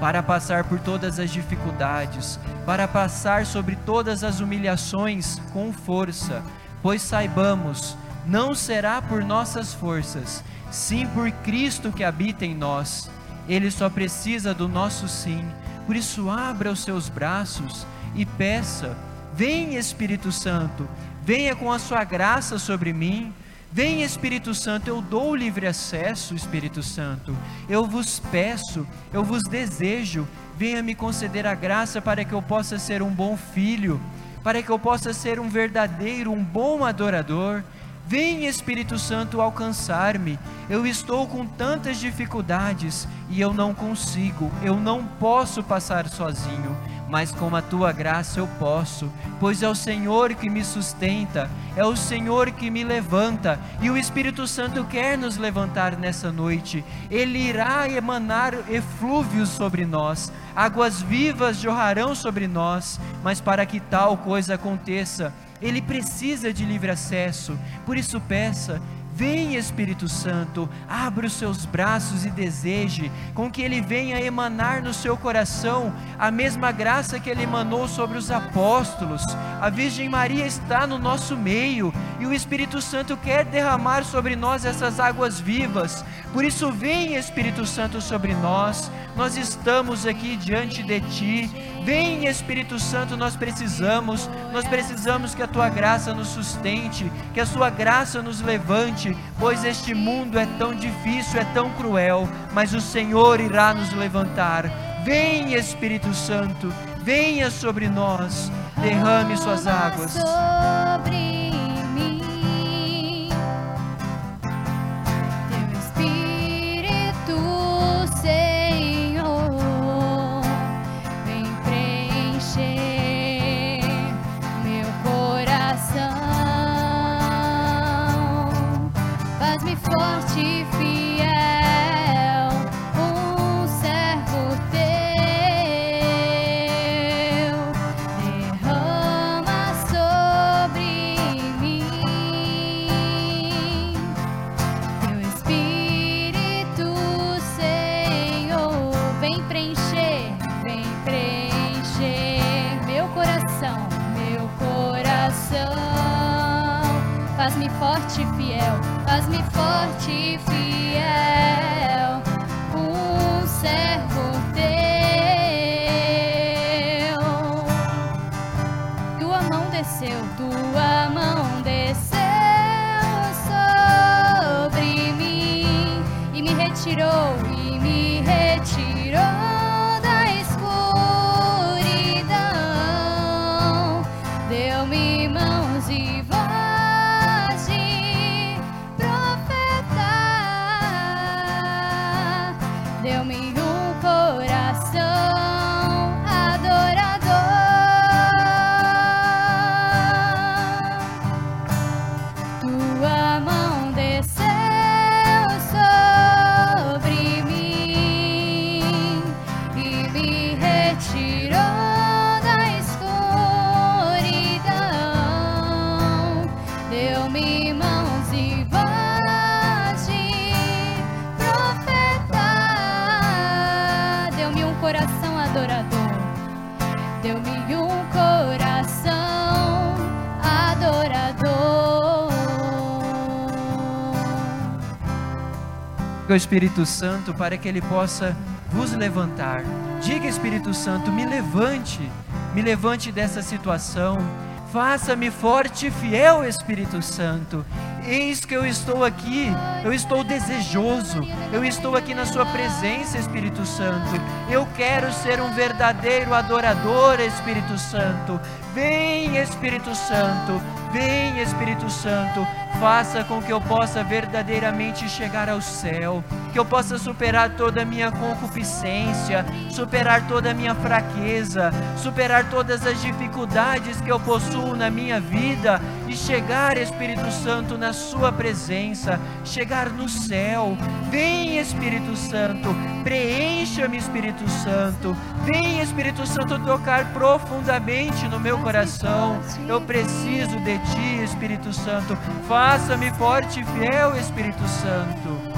para passar por todas as dificuldades, para passar sobre todas as humilhações com força, pois saibamos, não será por nossas forças, sim por Cristo que habita em nós. Ele só precisa do nosso sim. Por isso, abra os seus braços e peça: Vem Espírito Santo, venha com a sua graça sobre mim. Vem Espírito Santo, eu dou livre acesso, Espírito Santo. Eu vos peço, eu vos desejo, venha me conceder a graça para que eu possa ser um bom filho, para que eu possa ser um verdadeiro, um bom adorador. Vem Espírito Santo alcançar-me. Eu estou com tantas dificuldades e eu não consigo, eu não posso passar sozinho, mas com a tua graça eu posso, pois é o Senhor que me sustenta, é o Senhor que me levanta e o Espírito Santo quer nos levantar nessa noite. Ele irá emanar eflúvios sobre nós, águas vivas jorrarão sobre nós, mas para que tal coisa aconteça, ele precisa de livre acesso, por isso peça, Vem Espírito Santo, abra os seus braços e deseje com que ele venha emanar no seu coração a mesma graça que ele emanou sobre os apóstolos. A Virgem Maria está no nosso meio e o Espírito Santo quer derramar sobre nós essas águas vivas. Por isso, vem Espírito Santo sobre nós. Nós estamos aqui diante de ti. Vem Espírito Santo, nós precisamos, nós precisamos que a tua graça nos sustente, que a sua graça nos levante, pois este mundo é tão difícil, é tão cruel, mas o Senhor irá nos levantar. Vem Espírito Santo, venha sobre nós, derrame suas águas. Ao Espírito Santo para que ele possa vos levantar. Diga, Espírito Santo, me levante, me levante dessa situação. Faça-me forte e fiel, Espírito Santo. Eis que eu estou aqui, eu estou desejoso, eu estou aqui na Sua presença, Espírito Santo. Eu quero ser um verdadeiro adorador, Espírito Santo. Vem, Espírito Santo, vem, Espírito Santo. Faça com que eu possa verdadeiramente chegar ao céu, que eu possa superar toda a minha concupiscência, superar toda a minha fraqueza, superar todas as dificuldades que eu possuo na minha vida e chegar, Espírito Santo, na Sua presença, chegar no céu. Vem, Espírito Santo, preencha-me, Espírito Santo. Vem, Espírito Santo, tocar profundamente no meu coração. Eu preciso de Ti, Espírito Santo. Faça-me forte e fiel, Espírito Santo.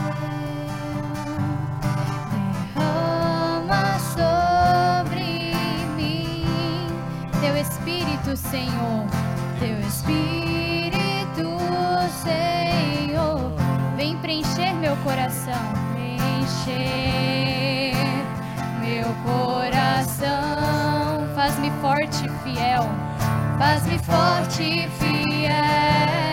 Espírito, Senhor, teu Espírito, Senhor, vem preencher meu coração, preencher meu coração, faz-me forte e fiel, faz-me forte e fiel,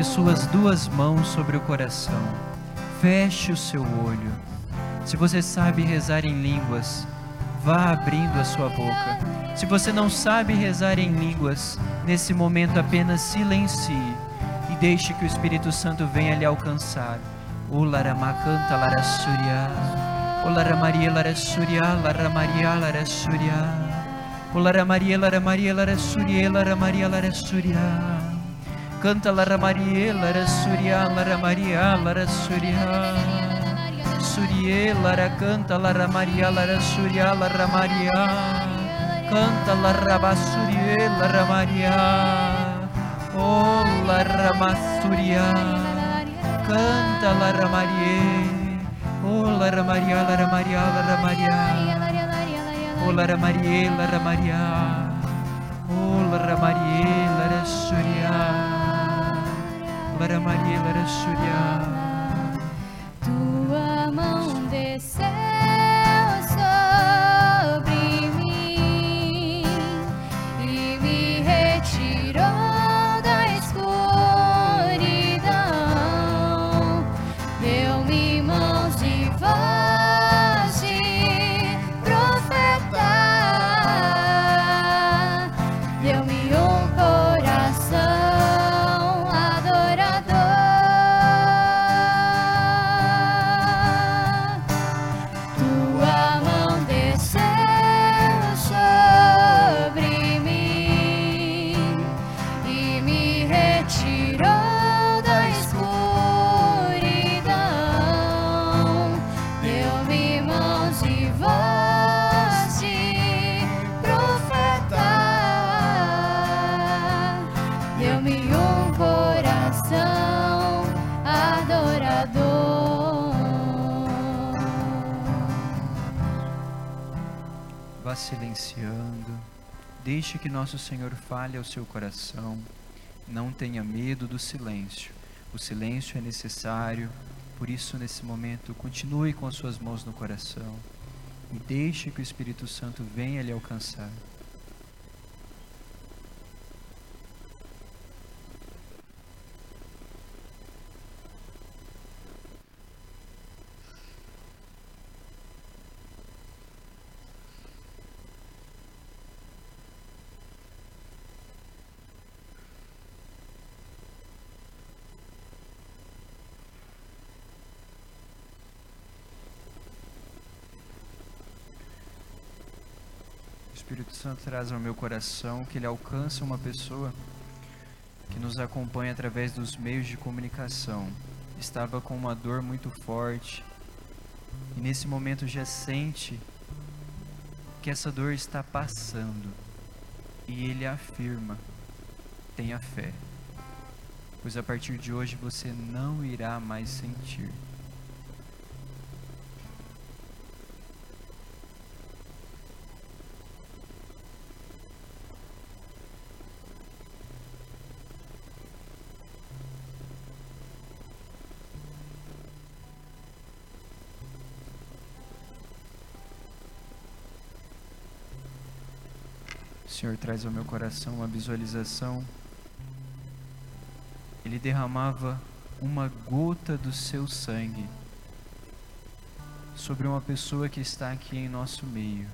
Coloque suas duas mãos sobre o coração. Feche o seu olho. Se você sabe rezar em línguas, vá abrindo a sua boca. Se você não sabe rezar em línguas, nesse momento apenas silencie e deixe que o Espírito Santo venha lhe alcançar. O larama canta lara surya. O lara Maria lara surya, lara Maria lara surya. O lara Maria lara Maria lara surya, lara Maria lara surya. Canta Lara Maria, Lara Surya, Lara Maria, Lara Surya. Surya, Lara canta Lara Maria, Lara Surya, Lara Maria. Canta Lara Basurya, Lara Maria. Oh, Lara Masurya. Canta Lara Maria. Oh, Lara Maria, Lara Maria, Lara Maria. Oh, Lara Maria, Lara Maria. Oh, Lara Surya. Lara Maria, Lara Surya. Silenciando. Deixe que nosso Senhor fale ao seu coração. Não tenha medo do silêncio. O silêncio é necessário. Por isso, nesse momento, continue com as suas mãos no coração e deixe que o Espírito Santo venha lhe alcançar. Espírito Santo traz ao meu coração que ele alcança uma pessoa que nos acompanha através dos meios de comunicação. Estava com uma dor muito forte e nesse momento já sente que essa dor está passando. E ele afirma: tenha fé, pois a partir de hoje você não irá mais sentir. Senhor traz ao meu coração uma visualização. Ele derramava uma gota do seu sangue sobre uma pessoa que está aqui em nosso meio.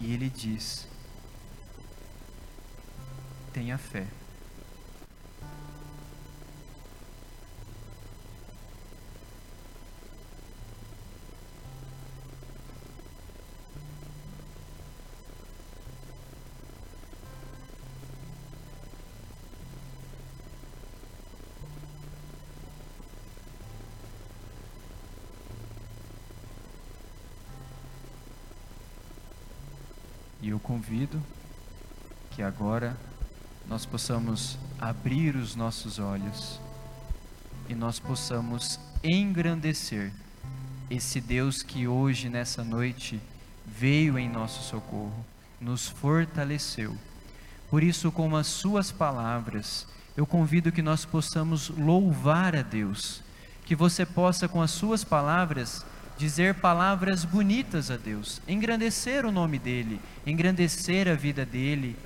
E ele diz: tenha fé. Convido que agora nós possamos abrir os nossos olhos e nós possamos engrandecer esse Deus que hoje, nessa noite, veio em nosso socorro, nos fortaleceu. Por isso, com as Suas palavras, eu convido que nós possamos louvar a Deus, que você possa, com as Suas palavras, dizer palavras bonitas a Deus, engrandecer o nome dEle, engrandecer a vida dEle,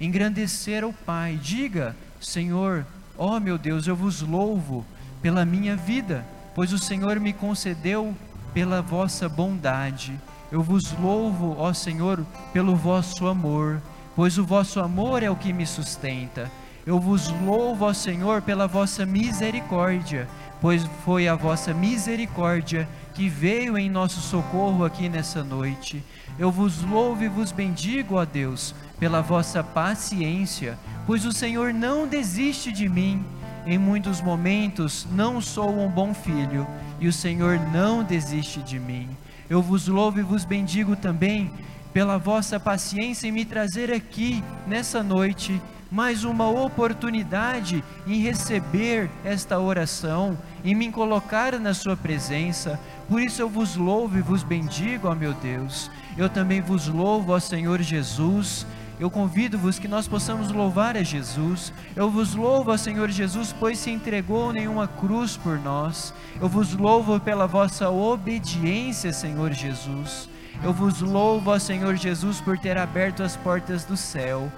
engrandecer o Pai. Diga, Senhor, ó meu Deus, eu vos louvo pela minha vida, pois o Senhor me concedeu pela vossa bondade. Eu vos louvo, ó Senhor, pelo vosso amor, pois o vosso amor é o que me sustenta. Eu vos louvo, ó Senhor, pela vossa misericórdia, pois foi a vossa misericórdia que veio em nosso socorro aqui nessa noite. Eu vos louvo e vos bendigo, ó Deus, pela vossa paciência, pois o Senhor não desiste de mim. Em muitos momentos não sou um bom filho e o Senhor não desiste de mim. Eu vos louvo e vos bendigo também pela vossa paciência em me trazer aqui nessa noite mais uma oportunidade em receber esta oração, em me colocar na Sua presença. Por isso eu vos louvo e vos bendigo, ó meu Deus. Eu também vos louvo, ó Senhor Jesus. Eu convido-vos que nós possamos louvar a Jesus. Eu vos louvo, ó Senhor Jesus, pois se entregou nenhuma cruz por nós. Eu vos louvo pela vossa obediência, Senhor Jesus. Eu vos louvo, ó Senhor Jesus, por ter aberto as portas do céu,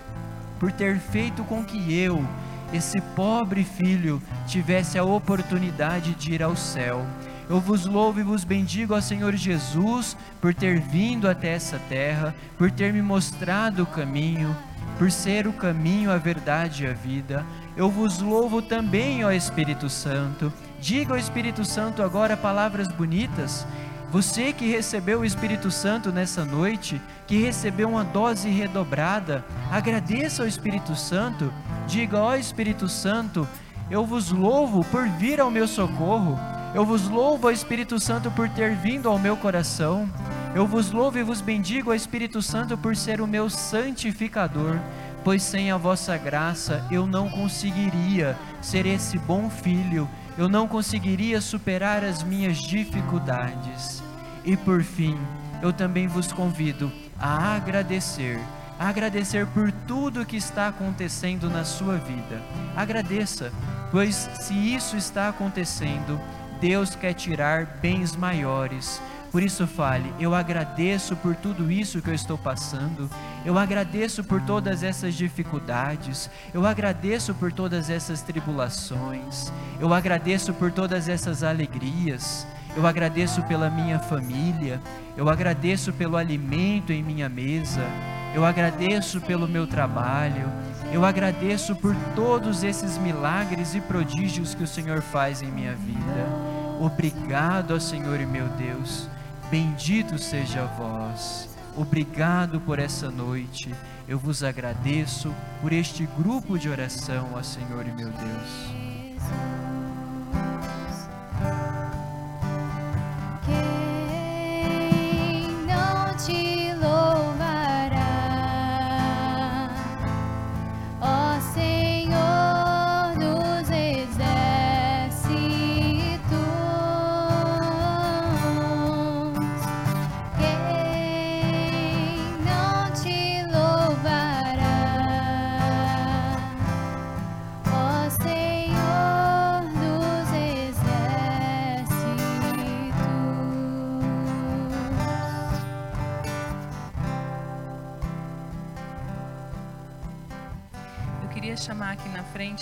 por ter feito com que eu, esse pobre filho, tivesse a oportunidade de ir ao céu. Eu vos louvo e vos bendigo, ó Senhor Jesus, por ter vindo até essa terra, por ter me mostrado o caminho, por ser o caminho, a verdade e a vida. Eu vos louvo também, ó Espírito Santo. Diga ao Espírito Santo agora palavras bonitas. Você que recebeu o Espírito Santo nessa noite, que recebeu uma dose redobrada, agradeça ao Espírito Santo. Diga, ó Espírito Santo, eu vos louvo por vir ao meu socorro. Eu vos louvo, Espírito Santo, por ter vindo ao meu coração. Eu vos louvo e vos bendigo, Espírito Santo, por ser o meu santificador, pois sem a vossa graça eu não conseguiria ser esse bom filho eu não conseguiria superar as minhas dificuldades. E por fim, eu também vos convido a agradecer, agradecer por tudo que está acontecendo na sua vida. Agradeça, pois se isso está acontecendo, Deus quer tirar bens maiores. Por isso fale, eu agradeço por tudo isso que eu estou passando, eu agradeço por todas essas dificuldades, eu agradeço por todas essas tribulações, eu agradeço por todas essas alegrias, eu agradeço pela minha família, eu agradeço pelo alimento em minha mesa, eu agradeço pelo meu trabalho, eu agradeço por todos esses milagres e prodígios que o Senhor faz em minha vida. Obrigado, Senhor e meu Deus. Bendito seja vós. Obrigado por essa noite. Eu vos agradeço por este grupo de oração, ó Senhor e meu Deus.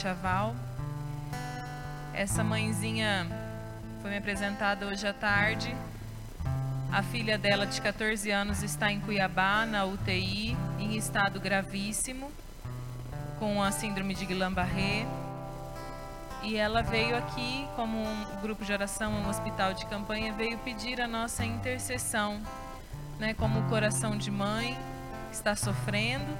A Val. Essa mãezinha foi me apresentada hoje à tarde. A filha dela, de 14 anos, está em Cuiabá, na UTI, em estado gravíssimo, com a síndrome de Guillain-Barré. E ela veio aqui, como um grupo de oração, um hospital de campanha, veio pedir a nossa intercessão, né, como o coração de mãe está sofrendo,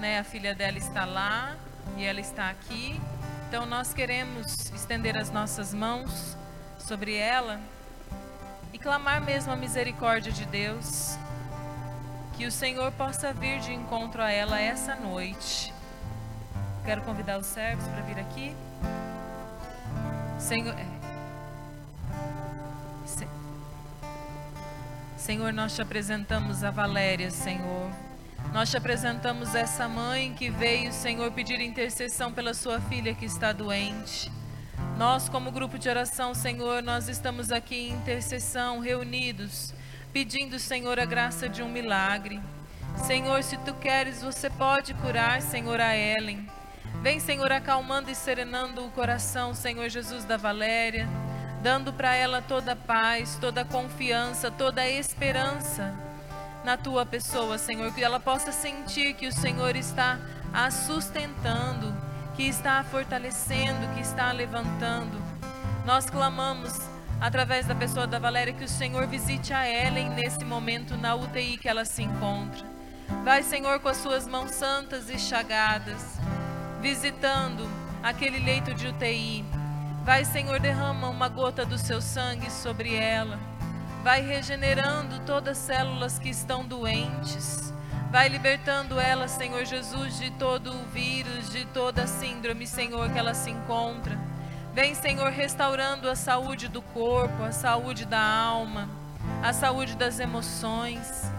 né, a filha dela está lá e ela está aqui. Então nós queremos estender as nossas mãos sobre ela e clamar mesmo a misericórdia de Deus, que o Senhor possa vir de encontro a ela essa noite. Quero convidar os servos para vir aqui. Senhor, é. Se- Senhor, nós te apresentamos a Valéria, Senhor. Nós te apresentamos essa mãe que veio, Senhor, pedir intercessão pela sua filha que está doente. Nós, como grupo de oração, Senhor, nós estamos aqui em intercessão, reunidos, pedindo, Senhor, a graça de um milagre. Senhor, se tu queres, você pode curar, Senhor, a Ellen. Vem, Senhor, acalmando e serenando o coração, Senhor Jesus da Valéria, dando para ela toda a paz, toda a confiança, toda a esperança na tua pessoa, Senhor, que ela possa sentir que o Senhor está a sustentando, que está a fortalecendo, que está a levantando. Nós clamamos através da pessoa da Valéria que o Senhor visite a Ellen nesse momento na UTI que ela se encontra. Vai, Senhor, com as suas mãos santas e chagadas, visitando aquele leito de UTI. Vai, Senhor, derrama uma gota do seu sangue sobre ela. Vai regenerando todas as células que estão doentes. Vai libertando ela, Senhor Jesus, de todo o vírus, de toda a síndrome, Senhor, que ela se encontra. Vem, Senhor, restaurando a saúde do corpo, a saúde da alma, a saúde das emoções.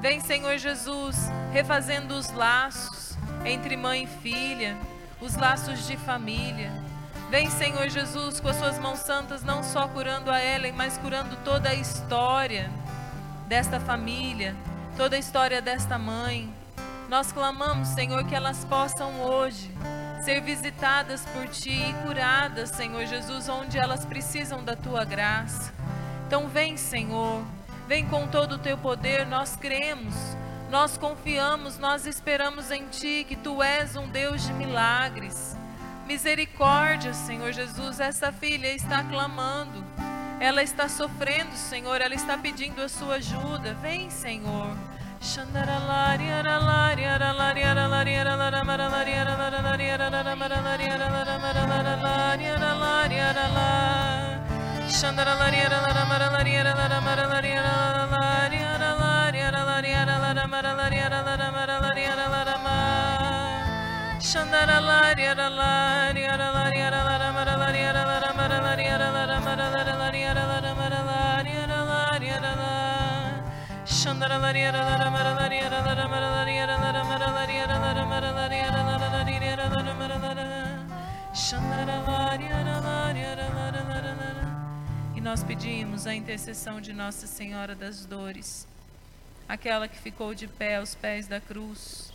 Vem, Senhor Jesus, refazendo os laços entre mãe e filha, os laços de família. Vem, Senhor Jesus, com as suas mãos santas, não só curando a Ellen, mas curando toda a história desta família, toda a história desta mãe. Nós clamamos, Senhor, que elas possam hoje ser visitadas por Ti e curadas, Senhor Jesus, onde elas precisam da Tua graça. Então, vem, Senhor, vem com todo o Teu poder, nós cremos, nós confiamos, nós esperamos em Ti, que Tu és um Deus de milagres. Misericórdia, Senhor Jesus, essa filha está clamando, ela está sofrendo, Senhor, ela está pedindo a sua ajuda. Vem, Senhor. E nós pedimos a intercessão de Nossa Senhora das Dores, aquela que ficou de pé aos pés da cruz,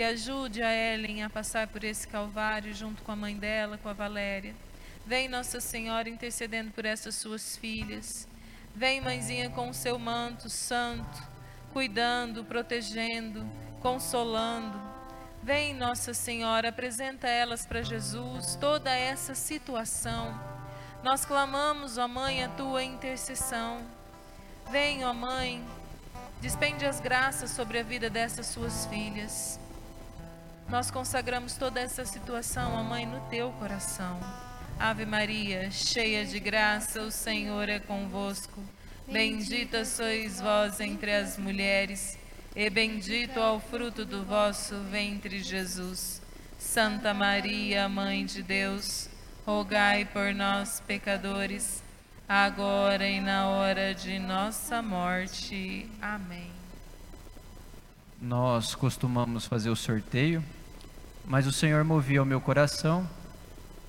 que ajude a Ellen a passar por esse calvário junto com a mãe dela, com a Valéria. Vem Nossa Senhora intercedendo por essas suas filhas. Vem, mãezinha, com o seu manto santo, cuidando, protegendo, consolando. Vem, Nossa Senhora, apresenta elas para Jesus toda essa situação. Nós clamamos, ó Mãe, a tua intercessão. Vem, ó Mãe, despende as graças sobre a vida dessas suas filhas. Nós consagramos toda essa situação, ó Mãe, no teu coração. Ave Maria, cheia de graça, o Senhor é convosco. Bendita sois vós entre as mulheres, e bendito é o fruto do vosso ventre, Jesus. Santa Maria, Mãe de Deus, rogai por nós, pecadores, agora e na hora de nossa morte. Amém. Nós costumamos fazer o sorteio, mas o Senhor movia o meu coração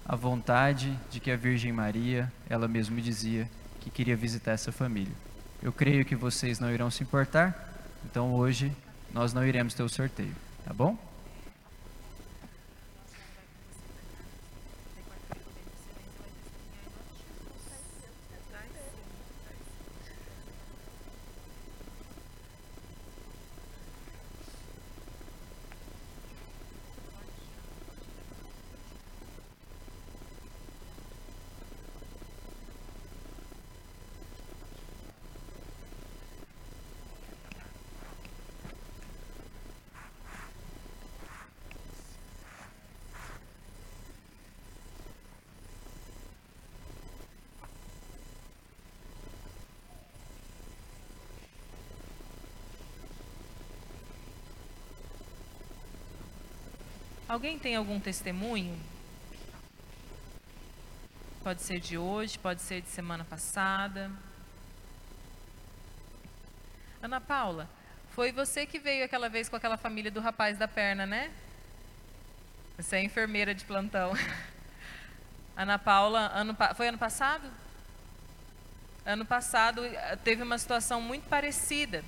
a vontade de que a Virgem Maria, ela mesma me dizia que queria visitar essa família. Eu creio que vocês não irão se importar, então hoje nós não iremos ter o sorteio, tá bom? Alguém tem algum testemunho? Pode ser de hoje, pode ser de semana passada. Ana Paula, foi você que veio aquela vez com aquela família do rapaz da perna, né? Você é enfermeira de plantão. Ana Paula, ano, foi ano passado? Ano passado eh, teve uma situação muito parecida.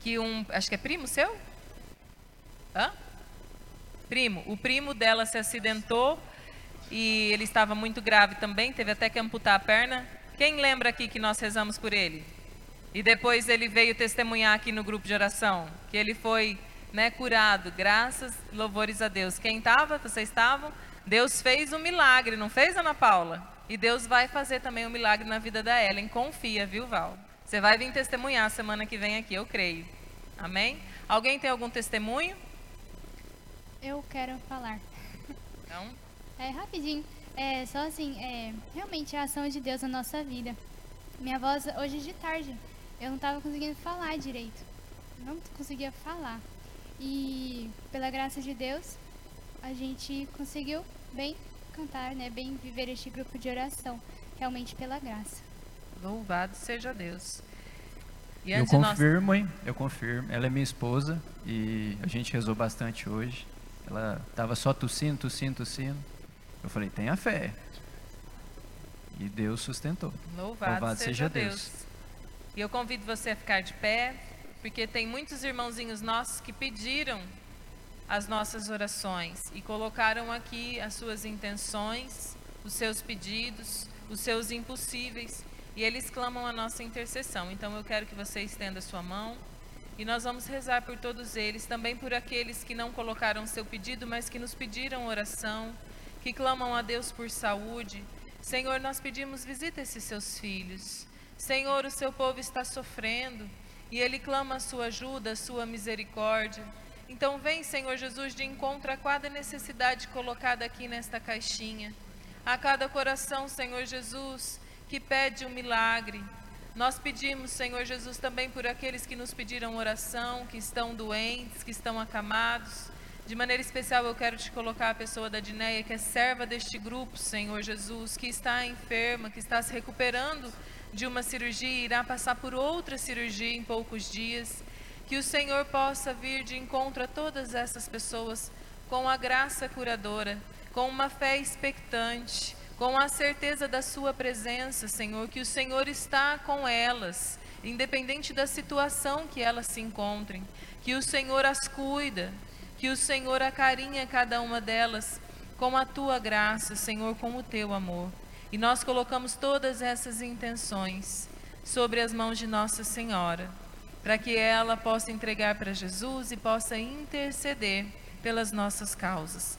Que um, acho que é primo seu? Hã? Primo. O primo dela se acidentou e ele estava muito grave também, teve até que amputar a perna. Quem lembra aqui que nós rezamos por ele? E depois ele veio testemunhar aqui no grupo de oração que ele foi né, curado, graças, louvores a Deus. Quem estava? Vocês estavam? Deus fez um milagre, não fez, Ana Paula? E Deus vai fazer também um milagre na vida da Ellen. Confia, viu, Val? Você vai vir testemunhar semana que vem aqui, eu creio. Amém? Alguém tem algum testemunho? Eu quero falar. Não? É rapidinho. É só assim, é, realmente a ação de Deus na nossa vida. Minha voz hoje de tarde, eu não estava conseguindo falar direito. Não conseguia falar. E pela graça de Deus, a gente conseguiu bem cantar, né, bem viver este grupo de oração, realmente pela graça. Louvado seja Deus. E Eu de nós- confirmo, hein? Eu confirmo. Ela é minha esposa e a gente rezou bastante hoje. Ela estava só tossindo, tossindo, tossindo. Eu falei, tenha fé. E Deus sustentou. Louvado, Louvado seja, seja Deus. Deus. E eu convido você a ficar de pé, porque tem muitos irmãozinhos nossos que pediram as nossas orações e colocaram aqui as suas intenções, os seus pedidos, os seus impossíveis, e eles clamam a nossa intercessão. Então eu quero que você estenda a sua mão e nós vamos rezar por todos eles, também por aqueles que não colocaram seu pedido, mas que nos pediram oração, que clamam a Deus por saúde. Senhor, nós pedimos visita esses seus filhos. Senhor, o seu povo está sofrendo e ele clama a sua ajuda, a sua misericórdia. Então vem, Senhor Jesus, de encontro a cada necessidade colocada aqui nesta caixinha. A cada coração, Senhor Jesus, que pede um milagre. Nós pedimos, Senhor Jesus, também por aqueles que nos pediram oração, que estão doentes, que estão acamados. De maneira especial, eu quero te colocar a pessoa da Dineia, que é serva deste grupo, Senhor Jesus, que está enferma, que está se recuperando de uma cirurgia e irá passar por outra cirurgia em poucos dias. Que o Senhor possa vir de encontro a todas essas pessoas com a graça curadora, com uma fé expectante, com a certeza da Sua presença, Senhor, que o Senhor está com elas, independente da situação que elas se encontrem, que o Senhor as cuida, que o Senhor acarinha cada uma delas com a tua graça, Senhor, com o teu amor. E nós colocamos todas essas intenções sobre as mãos de Nossa Senhora, para que ela possa entregar para Jesus e possa interceder pelas nossas causas.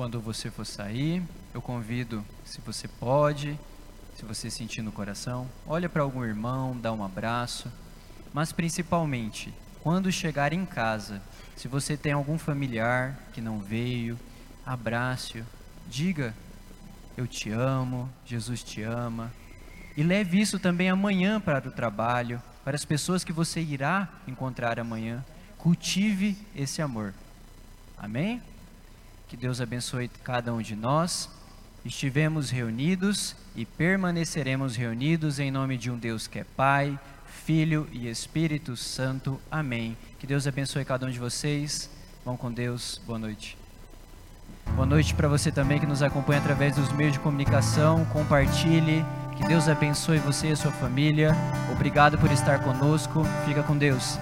Quando você for sair, eu convido, se você pode, se você sentir no coração, olha para algum irmão, dá um abraço, mas principalmente, quando chegar em casa, se você tem algum familiar que não veio, abrace-o, diga: Eu te amo, Jesus te ama. E leve isso também amanhã para o trabalho, para as pessoas que você irá encontrar amanhã. Cultive esse amor. Amém? Que Deus abençoe cada um de nós. Estivemos reunidos e permaneceremos reunidos em nome de um Deus que é Pai, Filho e Espírito Santo. Amém. Que Deus abençoe cada um de vocês. Vão com Deus. Boa noite. Boa noite para você também que nos acompanha através dos meios de comunicação. Compartilhe. Que Deus abençoe você e a sua família. Obrigado por estar conosco. Fica com Deus.